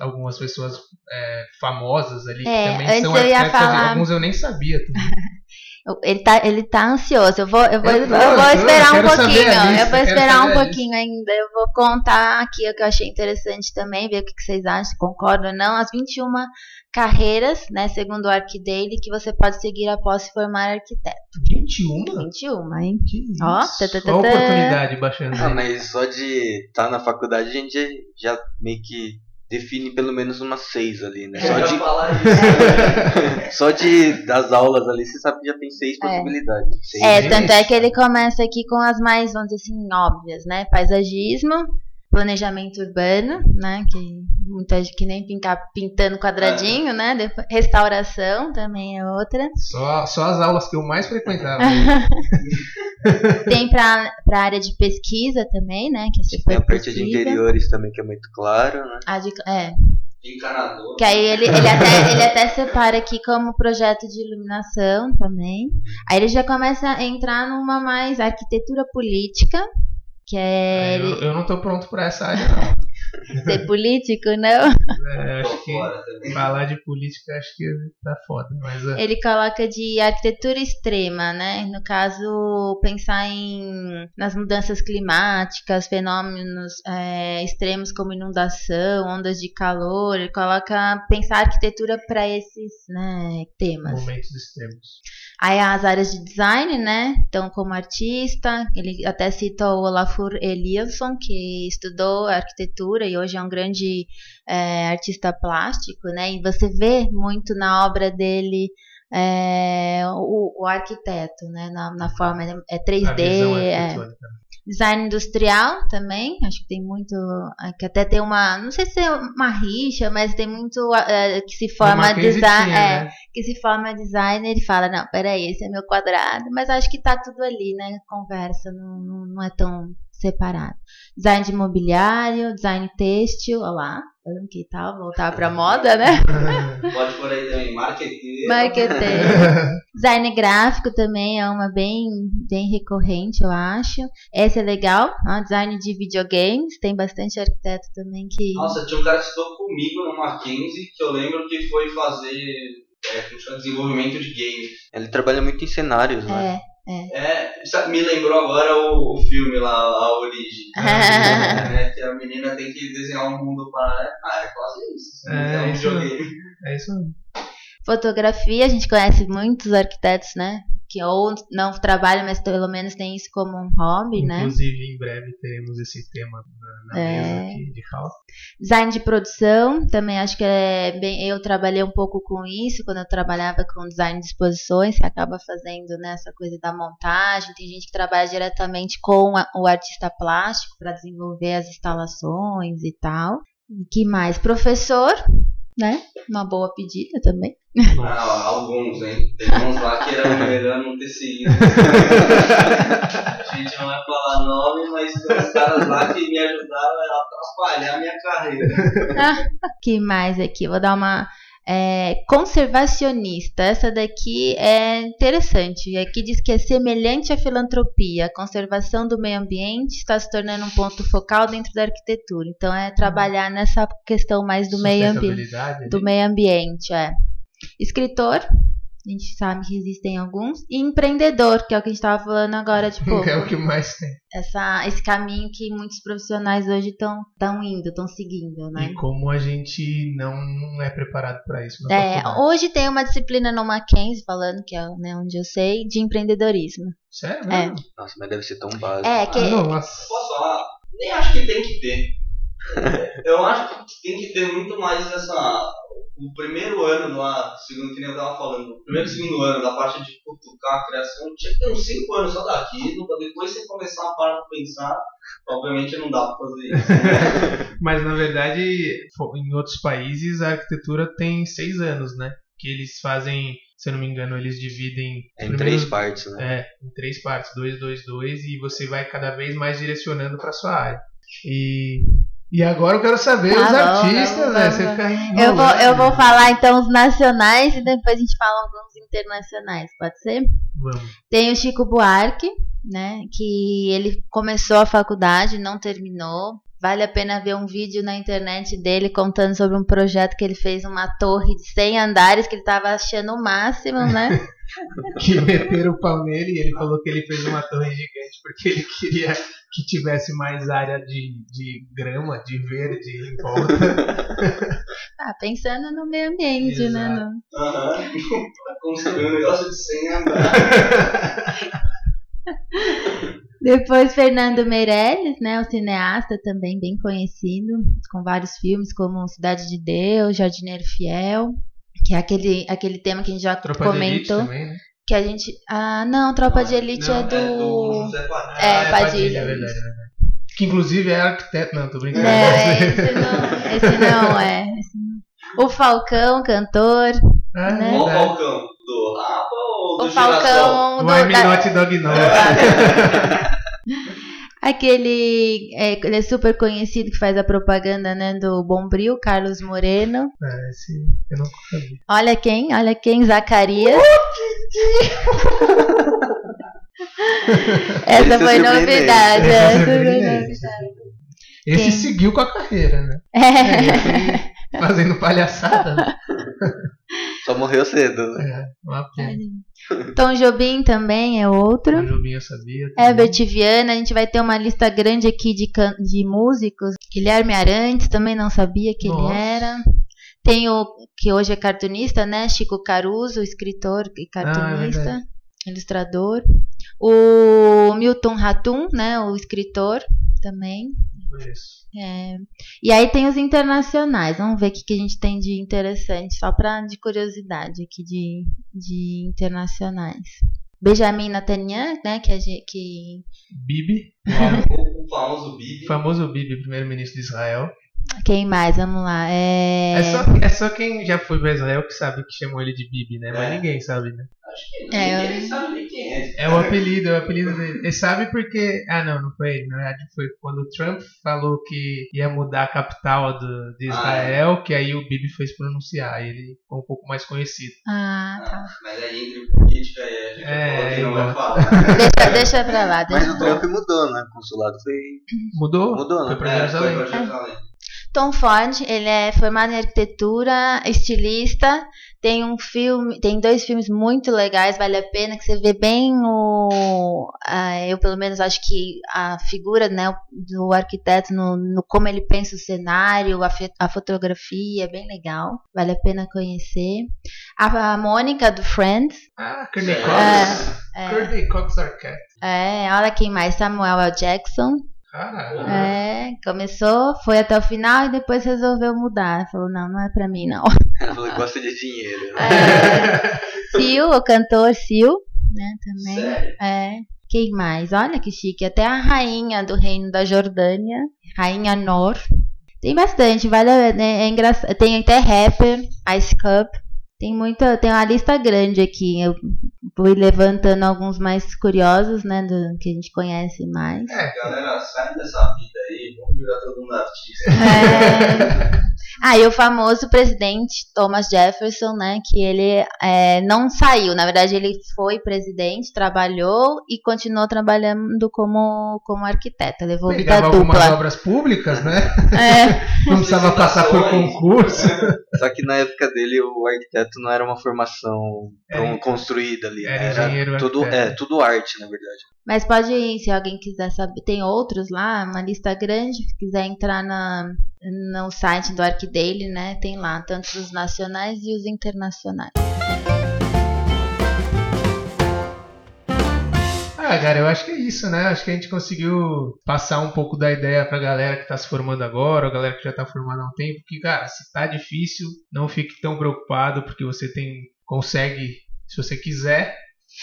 algumas pessoas é, famosas ali É, que também são eu ia arquitetos. falar- Alguns eu nem sabia. também. [LAUGHS] Ele tá, ele tá ansioso. Eu vou, eu vou, Eu eu vou esperar eu um pouquinho. eu vou esperar um pouquinho ainda. Eu vou contar aqui o que eu achei interessante também, ver o que que vocês acham, se concordam ou não. As 21 carreiras, né, segundo o ArcDaily, que você pode seguir após se formar arquiteto. 21? 21, hein? Que isso? Ó, tá, tá, tá, tá. oportunidade baixando. Ah, mas só de estar na faculdade a gente já meio que define pelo menos umas seis ali, né? Só Eu ia de, falar [LAUGHS] isso. só de das aulas ali você sabe que já tem seis É. possibilidades. Seis. É, tanto é que ele começa aqui com as mais, vamos dizer assim, óbvias, né? Paisagismo, planejamento urbano, né? Que muita gente que nem pintar pintando quadradinho, né? Depois, restauração também é outra. Só, só as aulas que eu mais frequentava. [LAUGHS] [LAUGHS] Tem para a área de pesquisa também, né? Que você Tem a parte de interiores também que é muito claro, né? A de, é. Encanador. Que aí ele, ele, até, ele até separa aqui como projeto de iluminação também. Aí ele já começa a entrar numa mais arquitetura política, que é eu, ele eu não tô pronto pra essa área, não. Ser político, não? É, acho que também. falar de política acho que tá foda. Mas é, Ele coloca de arquitetura extrema, né? No caso, pensar em nas mudanças climáticas, fenômenos é, extremos como inundação, ondas de calor. Ele coloca pensar a arquitetura para esses né, temas. momentos extremos. Aí as áreas de design, né? Então, como artista, ele até cita o Olafur Eliasson, que estudou arquitetura e hoje é um grande é, artista plástico, né? E você vê muito na obra dele é, o, o arquiteto, né? Na, na forma, é A 3D, visão é, arquitetônica. Design industrial também, acho que tem muito, é, que até tem uma, não sei se é uma rixa, mas tem muito é, que se forma Mackenzie design, é, né? que se forma designer e fala, não, peraí, esse é meu quadrado, mas acho que tá tudo ali, né? Conversa, não, não, não é tão separado. Design de mobiliário, design têxtil, olha lá, falando que tal, voltar pra moda, né? [LAUGHS] Pode por aí também, marqueteiro. Marketing. [LAUGHS] Design gráfico também é uma bem, bem recorrente, eu acho. Esse é legal, ó, design de videogames, tem bastante arquiteto também que... Nossa, tinha um cara que estudou comigo no Mackenzie que eu lembro que foi fazer é, desenvolvimento de games. Ele trabalha muito em cenários, né? É, É, sabe, me lembrou agora o, o filme lá, A Origem. né, que a menina tem que desenhar um mundo para. Ah, é quase isso. É, É, um isso. É isso mesmo. Fotografia, a gente conhece muitos arquitetos, né? Que ou não trabalham, mas pelo menos tem isso como um hobby, né? Inclusive, em breve teremos esse tema na, na É. mesa aqui de fala. Design de produção, também acho que é bem. Eu trabalhei um pouco com isso quando eu trabalhava com design de exposições, você acaba fazendo né, essa coisa da montagem. Tem gente que trabalha diretamente com a- o artista plástico para desenvolver as instalações e tal. E que mais? Professor, né? Uma boa pedida também. Ah, alguns, hein? Tem uns lá que era melhor não ter seguido. [LAUGHS] a gente não vai falar nome, mas tem uns caras lá que me ajudaram a atrapalhar a minha carreira. [LAUGHS] que mais aqui? Vou dar uma. É, conservacionista. Essa daqui é interessante. Aqui diz que é semelhante à filantropia. A conservação do meio ambiente está se tornando um ponto focal dentro da arquitetura. Então, é trabalhar nessa questão mais do meio ambiente. Do né? meio ambiente, é. Escritor. A gente sabe que existem alguns. E empreendedor, que é o que a gente estava falando agora, [LAUGHS] tipo, É o que mais tem. essa, esse caminho que muitos profissionais hoje estão indo, estão seguindo, né? E como a gente não é preparado para isso na É, faculdade. hoje tem uma disciplina no Mackenzie, falando que é né, onde eu sei, de empreendedorismo. Sério É. mesmo? Nossa, mas deve ser tão básico. É, que Ah, nossa. Posso falar? Nem acho que tem que ter. [LAUGHS] Eu acho que tem que ter muito mais essa. O primeiro ano lá, segundo que nem eu tava falando, o primeiro e segundo ano da parte de cutucar a criação, tinha que ter uns 5 anos só daquilo, pra depois você começar a parar pra pensar. Obviamente não dá pra fazer isso. Né? [LAUGHS] Mas na verdade, em outros países a arquitetura tem seis anos, né? Que eles fazem, se eu não me engano, eles dividem É em três partes, né? É, em três partes, dois, dois, dois, e você vai cada vez mais direcionando para sua área. E, e agora eu quero saber Tá os bom, artistas, vamos, né? vamos. Você fica Eu vou, eu vou falar então os nacionais e depois a gente fala alguns internacionais, pode ser? Vamos. Tem o Chico Buarque, né? Que ele começou a faculdade, não terminou. Vale a pena ver um vídeo na internet dele contando sobre um projeto que ele fez uma torre de 100 andares que ele tava achando o máximo, né? [LAUGHS] Que meteram o pau nele e ele falou que ele fez uma torre gigante porque ele queria que tivesse mais área de, de grama, de verde em volta. [LAUGHS] Ah, pensando no meio ambiente, né? Exato. no- Aham. Pra construir um negócio de 100 andares. [LAUGHS] Depois Fernando Meirelles, né, o cineasta também bem conhecido, com vários filmes como Cidade de Deus, Jardineiro Fiel, que é aquele, aquele tema que a gente já Tropa de elite comentou, também, né? Que a gente, ah, não, Tropa de Elite Não, é do, É do. É, Ah, Padilha, é verdade, é verdade. Que inclusive é arquiteto. Não, tô brincando. não, é, [LAUGHS] esse não, esse não é, esse não. o Falcão, cantor, Ah, né? Qual o. Falcão? Do Rapa ou do o Girassol? Falcão O do, I'm da- Not Dog No. [LAUGHS] Aquele. É, ele é super conhecido que faz a propaganda né, do Bombril, Carlos Moreno. É, esse eu não vi. Olha quem, olha quem, Zacarias. [LAUGHS] Essa Esse é foi surpreendente. novidade. Esse é Essa foi novidade. Esse Quem? seguiu com a carreira, né? É. [LAUGHS] Fazendo palhaçada. né? [LAUGHS] Só morreu cedo, né? É, uma pena. Tom Jobim também é outro. O Jobim eu sabia. também. Herbert Viana, a gente vai ter uma lista grande aqui de, can- de músicos. Guilherme Arantes, também não sabia que Nossa. ele era. Tem o que hoje é cartunista, né? Chico Caruso, escritor e cartunista, Ah, verdade. ilustrador. O Milton Ratum, né? O escritor também. É. E aí tem os internacionais. Vamos ver o que, que a gente tem de interessante, só pra, de curiosidade aqui de, de internacionais. Benjamin Netanyahu, né? Que, a gente, que Bibi, O, o [LAUGHS] famoso Bibi. o famoso Bibi, primeiro-ministro de Israel. Quem mais? Vamos lá. É... É, só, é só quem já foi pra Israel que sabe que chamou ele de Bibi, né? Mas É. ninguém sabe, né? Acho que É, ninguém eu- sabe nem quem é. É o apelido, é o apelido dele. Ele sabe porque. Ah, não, não foi ele. Na verdade, foi quando o Trump falou que ia mudar a capital do, de Israel, que aí o Bibi foi se pronunciar. Aí ele ficou um pouco mais conhecido. Ah, tá. Mas aí entre política e a gente É, falou que não vai falar. Deixa, deixa pra lá. Mas Deixa o pra lá. Trump mudou, né? O consulado foi. Mudou? Mudou, né? Foi pra É, Jerusalém. foi pra Jerusalém. Tom Ford, ele é formado em arquitetura, estilista. Tem um filme, tem dois filmes muito legais, vale a pena que você vê bem o, ah, eu pelo menos acho que a figura, né, do arquiteto no, no como ele pensa o cenário, a, a fotografia, é bem legal, vale a pena conhecer. A, a Mônica do Friends, Ah, Courtney É. Cox. é, Courtney Cox Arquette. é, olha quem mais, Samuel L. Jackson. Caralho. É, começou, foi até o final e depois resolveu mudar. Falou, não, não é pra mim, não. [LAUGHS] Ela gosta de dinheiro. né? É, Sil, o cantor Sil, né, também. Sério? É. Quem mais? Olha que chique. Até a rainha do reino da Jordânia, Rainha Nor. Tem bastante, vale a- né, é engraçado. Tem até rapper, Ice Cup. Tem muita, tem uma lista grande aqui. Eu fui levantando alguns mais curiosos, né, do que a gente conhece mais. Galera, sai dessa vida aí, vamos virar todo mundo artista. É. [LAUGHS] Ah, e o famoso presidente Thomas Jefferson, né? Que ele é, não saiu. Na verdade, ele foi presidente, trabalhou e continuou trabalhando como, como arquiteto. Levou vida Pegava algumas dupla. obras públicas, né? É, [LAUGHS] Não precisava passar por concurso. Só que na época dele o arquiteto não era uma formação Era- con- construída ali. era né? engenheiro tudo, arquiteto. é, tudo arte, na verdade. Mas pode ir, se alguém quiser saber. Tem outros lá, uma lista grande. Se quiser entrar na, no site do Arquidaily, né? Tem lá, tanto os nacionais e os internacionais. Ah, cara, eu acho que é isso, né? Acho que a gente conseguiu passar um pouco da ideia pra galera que tá se formando agora, a galera que já tá formada há um tempo, que, cara, se tá difícil, não fique tão preocupado, porque você tem. consegue, se você quiser,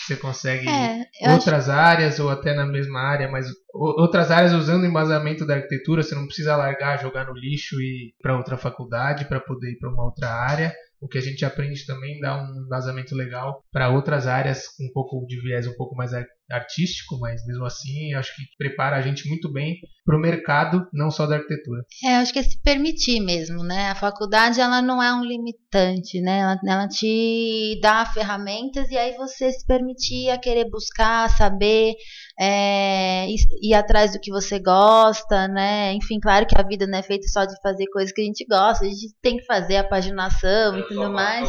você consegue É, eu acho outras áreas ou até na mesma área, mas outras áreas usando o embasamento da arquitetura, você não precisa largar, jogar no lixo e ir para outra faculdade para poder ir para uma outra área. O que a gente aprende também dá um embasamento legal para outras áreas com um pouco de viés um pouco mais artístico, mas mesmo assim acho que prepara a gente muito bem para o mercado, não só da arquitetura. É, eu acho que é se permitir mesmo, né? A faculdade ela não é um limitante, né? Ela, ela te dá ferramentas e aí você se permitir a querer buscar, saber, é, ir, ir atrás do que você gosta, né? Enfim, claro que a vida não é feita só de fazer coisas que a gente gosta, a gente tem que fazer a paginação e tudo mais.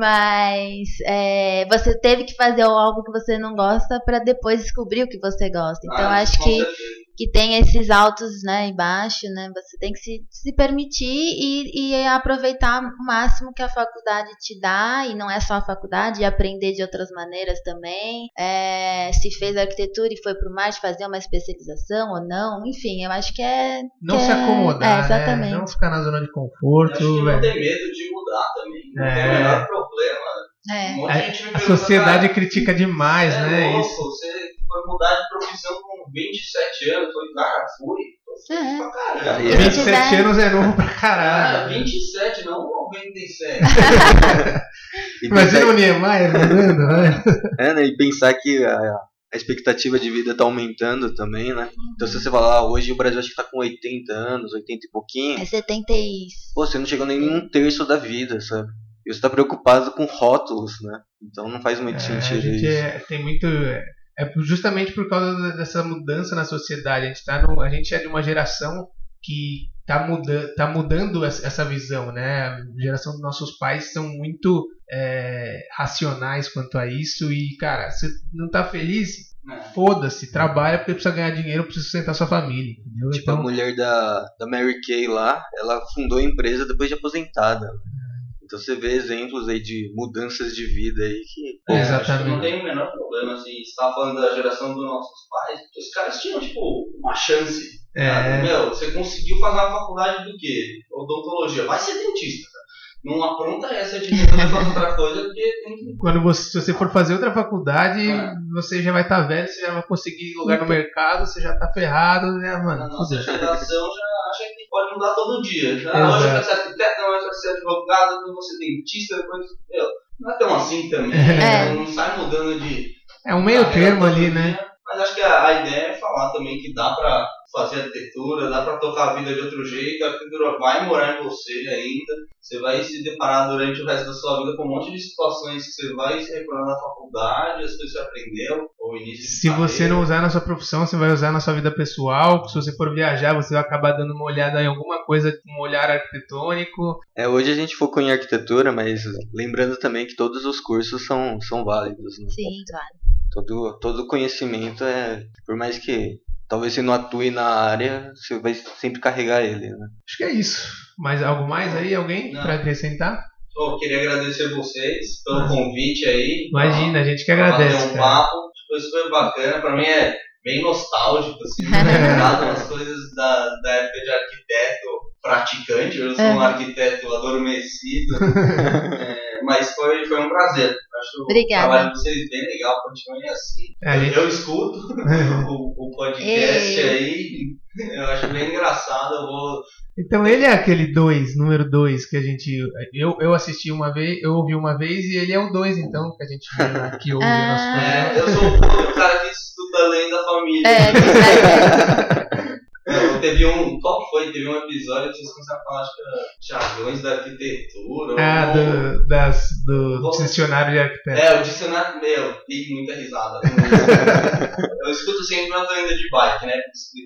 Mas é, você teve que fazer algo que você não gosta para depois descobrir o que você gosta. Então Ah, acho que certeza. que tem esses altos né, e baixos, né? Você tem que se, se permitir e, e aproveitar o máximo que a faculdade te dá, e não é só a faculdade, e aprender de outras maneiras também. É, se fez arquitetura e foi para o mar fazer uma especialização ou não, enfim, eu acho que é. Não que se é- acomodar, é, exatamente. né? Não ficar na zona de conforto, acho que não tem medo de mudar também. Não É. tem o menor problema. É. Um A pergunta, sociedade cara, critica demais, é né? louco, Isso. Você foi mudar de profissão com 27 anos. Eu falei, cara, fui. É. pra caramba. Carreira. 27 anos é novo pra Ah, caralho. 27, não 97. [LAUGHS] E Imagina o Niemeyer mudando, né? é, né, e pensar que a, a expectativa de vida tá aumentando também, né? Então se você falar, ah, hoje o Brasil acho que tá com 80 anos, 80 e pouquinho, É 70 e... pô, você não chegou nem em um terço da vida, sabe? E você tá preocupado com rótulos, né? Então não faz muito É, a sentido gente isso. é- tem muito. É justamente por causa dessa mudança na sociedade. A gente, tá no, a gente é de uma geração que tá, muda, tá mudando essa visão, né? A geração dos nossos pais são muito é, racionais quanto a isso. E, cara, você não tá feliz? né? Foda-se, trabalha porque precisa ganhar dinheiro pra sustentar sua família. Entendeu? Tipo, a então, mulher da, da Mary Kay lá, ela fundou a empresa depois de aposentada. Então você vê exemplos aí de mudanças de vida aí que. É, Acho que exatamente. não tem o menor problema, assim, você tava falando da geração dos nossos pais, os caras tinham, tipo, uma chance. É. sabe? Meu, você conseguiu fazer uma faculdade do quê? Odontologia. Vai ser dentista, cara. Não apronta essa de fazer [LAUGHS] outra coisa, porque tem que. quando você, se você for fazer outra faculdade, É. você já vai estar velho, você já vai conseguir lugar no mercado, você já tá ferrado, né, A mano? nossa geração já que pode mudar todo dia. Hoje eu quero ser arquiteto, amanhã eu quero ser advogado, depois vou ser dentista, depois. Meu, não é tão assim também. [LAUGHS] É. Não sai mudando de. É um meio termo ali, né? Mas acho que a, a ideia é falar também que dá pra fazer arquitetura, dá pra tocar a vida de outro jeito, a arquitetura vai morar em você ainda, você vai se deparar durante o resto da sua vida com um monte de situações que você vai se recordar na faculdade, as coisas que você aprendeu, ou início de Se você carreira. não usar na sua profissão, você vai usar na sua vida pessoal. Se você for viajar, você vai acabar dando uma olhada em alguma coisa com um olhar arquitetônico. É, hoje a gente focou em arquitetura, mas lembrando também que todos os cursos são, são válidos, né? Sim, claro. Todo, todo conhecimento é. Por mais que talvez você não atue na área, você vai sempre carregar ele, né? Acho que é isso. Mas algo mais aí? Alguém pra acrescentar? Pô, queria agradecer vocês pelo Ah. convite aí. Imagina, a gente que pra agradece. um papo, tipo, isso foi bacana, pra mim é bem nostálgico, assim, [LAUGHS] lembrado umas coisas da, da época de arquiteto praticante, eu sou um É. arquiteto adormecido, [LAUGHS] É, mas foi, foi um prazer. Acho Obrigada. o trabalho de vocês bem legal, continuem assim. É, gente- Eu escuto [LAUGHS] o, o podcast Ei. aí, [LAUGHS] eu acho bem engraçado, eu vou Então ele é aquele 2, número 2, que a gente. Eu, eu assisti uma vez, eu ouvi uma vez e ele é o 2, então, que a gente viu, que ouve o nosso Ah. programa. É, eu sou o cara que estuda além da família. É. Não, [LAUGHS] teve um. Qual foi? Teve um episódio que vocês começaram a falar, acho que era jargões da arquitetura. Ah, ou- do, das, do dicionário de arquiteto. É, o dicionário. Meu, dei muita risada. eu [LAUGHS] escuto sempre quando eu tô indo de bike, né?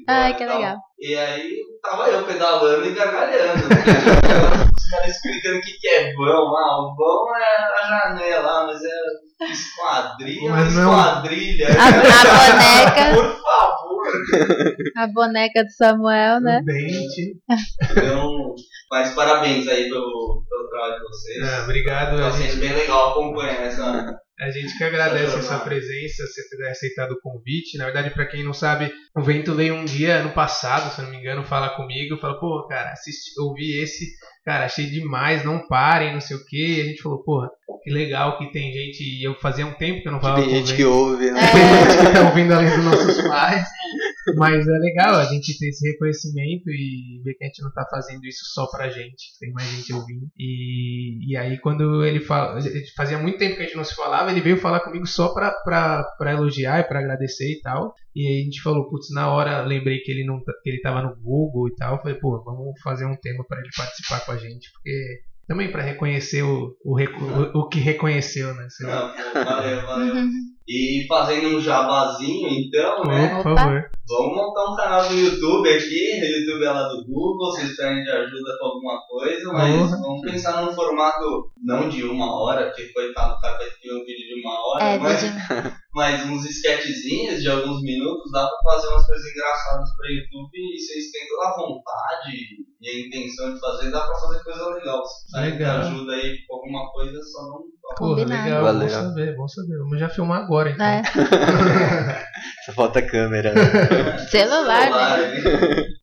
Ai, e que tal. legal. E aí tava eu pedalando e gargalhando. Os caras explicando o que, que é vão. Ah, o vão é a janela, mas é esquadrilha, Mas não é esquadrilha. A- a boneca. Por favor. [LAUGHS] A boneca do Samuel, né? O dente. Então, mas parabéns aí pelo, pelo trabalho de vocês. É, obrigado. Tá A sendo gente, bem legal acompanhar essa. a gente que agradece a sua presença, você ter aceitado o convite. Na verdade, pra quem não sabe, o Vento veio um dia ano passado, se eu não me engano, falar comigo. Falou, pô, cara, assisti, ouvi esse, cara, achei demais, não parem, não sei o que. A gente falou, porra, que legal que tem gente. E eu fazia um tempo que eu não Que falava tem com o gente que ouve, né? Tem [LAUGHS] gente que tá ouvindo além dos nossos pais. Mas é legal a gente ter esse reconhecimento e ver que a gente não tá fazendo isso só pra gente. Tem mais gente ouvindo. E, e aí quando ele fala. Fazia muito tempo que a gente não se falava, ele veio falar comigo só pra, pra, pra elogiar e pra agradecer e tal. E aí a gente falou, putz, na hora lembrei que ele não tá- que ele tava no Google e tal. Falei, pô, vamos fazer um tema pra ele participar com a gente, porque. Também pra reconhecer o, o, o, o que reconheceu, né? Não, pô, valeu, valeu. Uhum. E fazendo um jabazinho, então, né? Por favor. Vamos montar um canal do YouTube aqui. O YouTube é lá do Google, vocês precisam de ajuda com alguma coisa, mas Uhum. vamos pensar num formato não de uma hora, porque coitado, o cara vai ter um vídeo de uma hora, É, mas, vídeo. [LAUGHS] mas uns sketchzinhos de alguns minutos, dá pra fazer umas coisas engraçadas pra YouTube e vocês têm toda a vontade e a intenção de fazer, dá pra fazer coisa legal. Se Legal. ajuda aí com alguma coisa, só não Porra, Combinado. legal, Valeu. bom saber, bom saber. Vamos já filmar agora, então. É. [LAUGHS] Só falta a câmera. Né? [LAUGHS] [LAUGHS] Celular, né?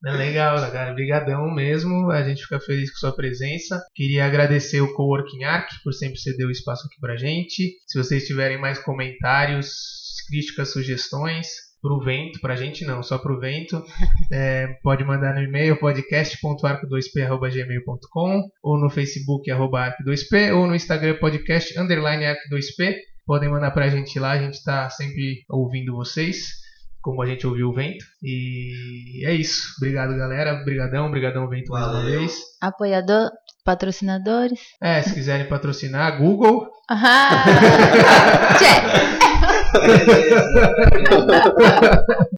né? É legal, cara. Obrigadão mesmo. A gente fica feliz com sua presença. Queria agradecer o Coworking Arc por sempre ceder o espaço aqui pra gente. Se vocês tiverem mais comentários, críticas, sugestões pro vento, pra gente não, só pro vento, [LAUGHS] é, pode mandar no e-mail podcast.arco2p.gmail.com ou no Facebook arroba arco2p ou no Instagram podcast underline arco2p. podem mandar pra gente lá, a gente tá sempre ouvindo vocês, como a gente ouviu o vento. E é isso. Obrigado, galera. Obrigadão, obrigadão, vento mais uma vez. Apoiador, patrocinadores. É, se quiserem patrocinar, Google. Ah, [LAUGHS] check.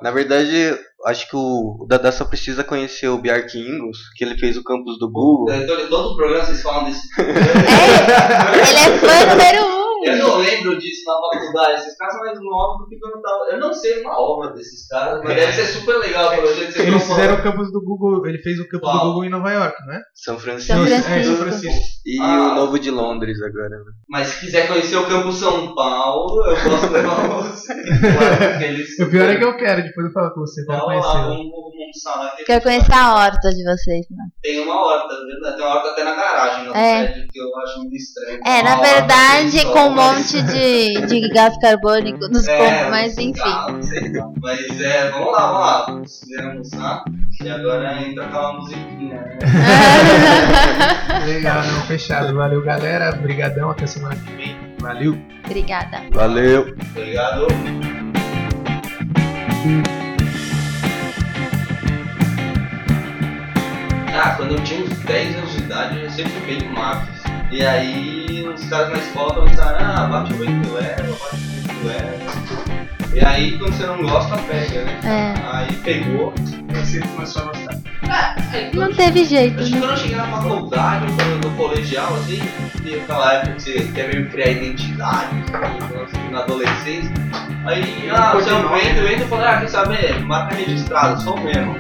Na verdade, acho que o Dadá só precisa conhecer o Bjark Ingels, que ele fez o campus do Google. Todo, todo o programa vocês falam desse. É, ele é fã número um. Eu não lembro disso na faculdade. Esses caras são mais novos do que quando eu tava. Eu não sei uma obra desses caras, mas deve ser super legal pelo jeito que vocês Eles fizeram o campus do Google, ele fez o campus do Qual? Google em Nova York, não é? São Francisco. São É, Francisco. São Francisco. E Ah. o novo de Londres agora. né? Mas se quiser conhecer o Campo São Paulo, eu posso levar [LAUGHS] você. Eles- O pior é que eu quero, depois eu falo com você, quero Vamos lá, conhecer. vamos, vamos. Quero conhecer a horta de vocês, né? Tem uma horta, verdade. Tem uma horta até na garagem, no É. prédio, que eu acho muito estranho. É, Uma na verdade, com um monte de, de gás carbônico nos É, corpos, mas enfim. ah, sei lá. Mas é, vamos lá, vamos lá. Quiser almoçar. E agora entra aquela musiquinha, né? [LAUGHS] Legal, não, fechado. Valeu, galera. Obrigadão, até semana que vem. Valeu. Obrigada. Valeu! Obrigado. Ah, quando eu tinha uns 10 anos de idade, eu sempre fui bem magro. E aí, os caras na escola começaram, ah, bate o vento e leva, bate o vento e leva. E aí, quando você não gosta, pega, né? É, Aí pegou. Você começou a gostar. Aí, não teve jeito, Acho que né? quando eu cheguei na faculdade, ou quando no colegial, assim, e aquela época que você quer meio criar identidade, assim, na adolescência, aí, ah, você é um vento, vento, eu falei, ah, quer saber, marca registrada, sou mesmo.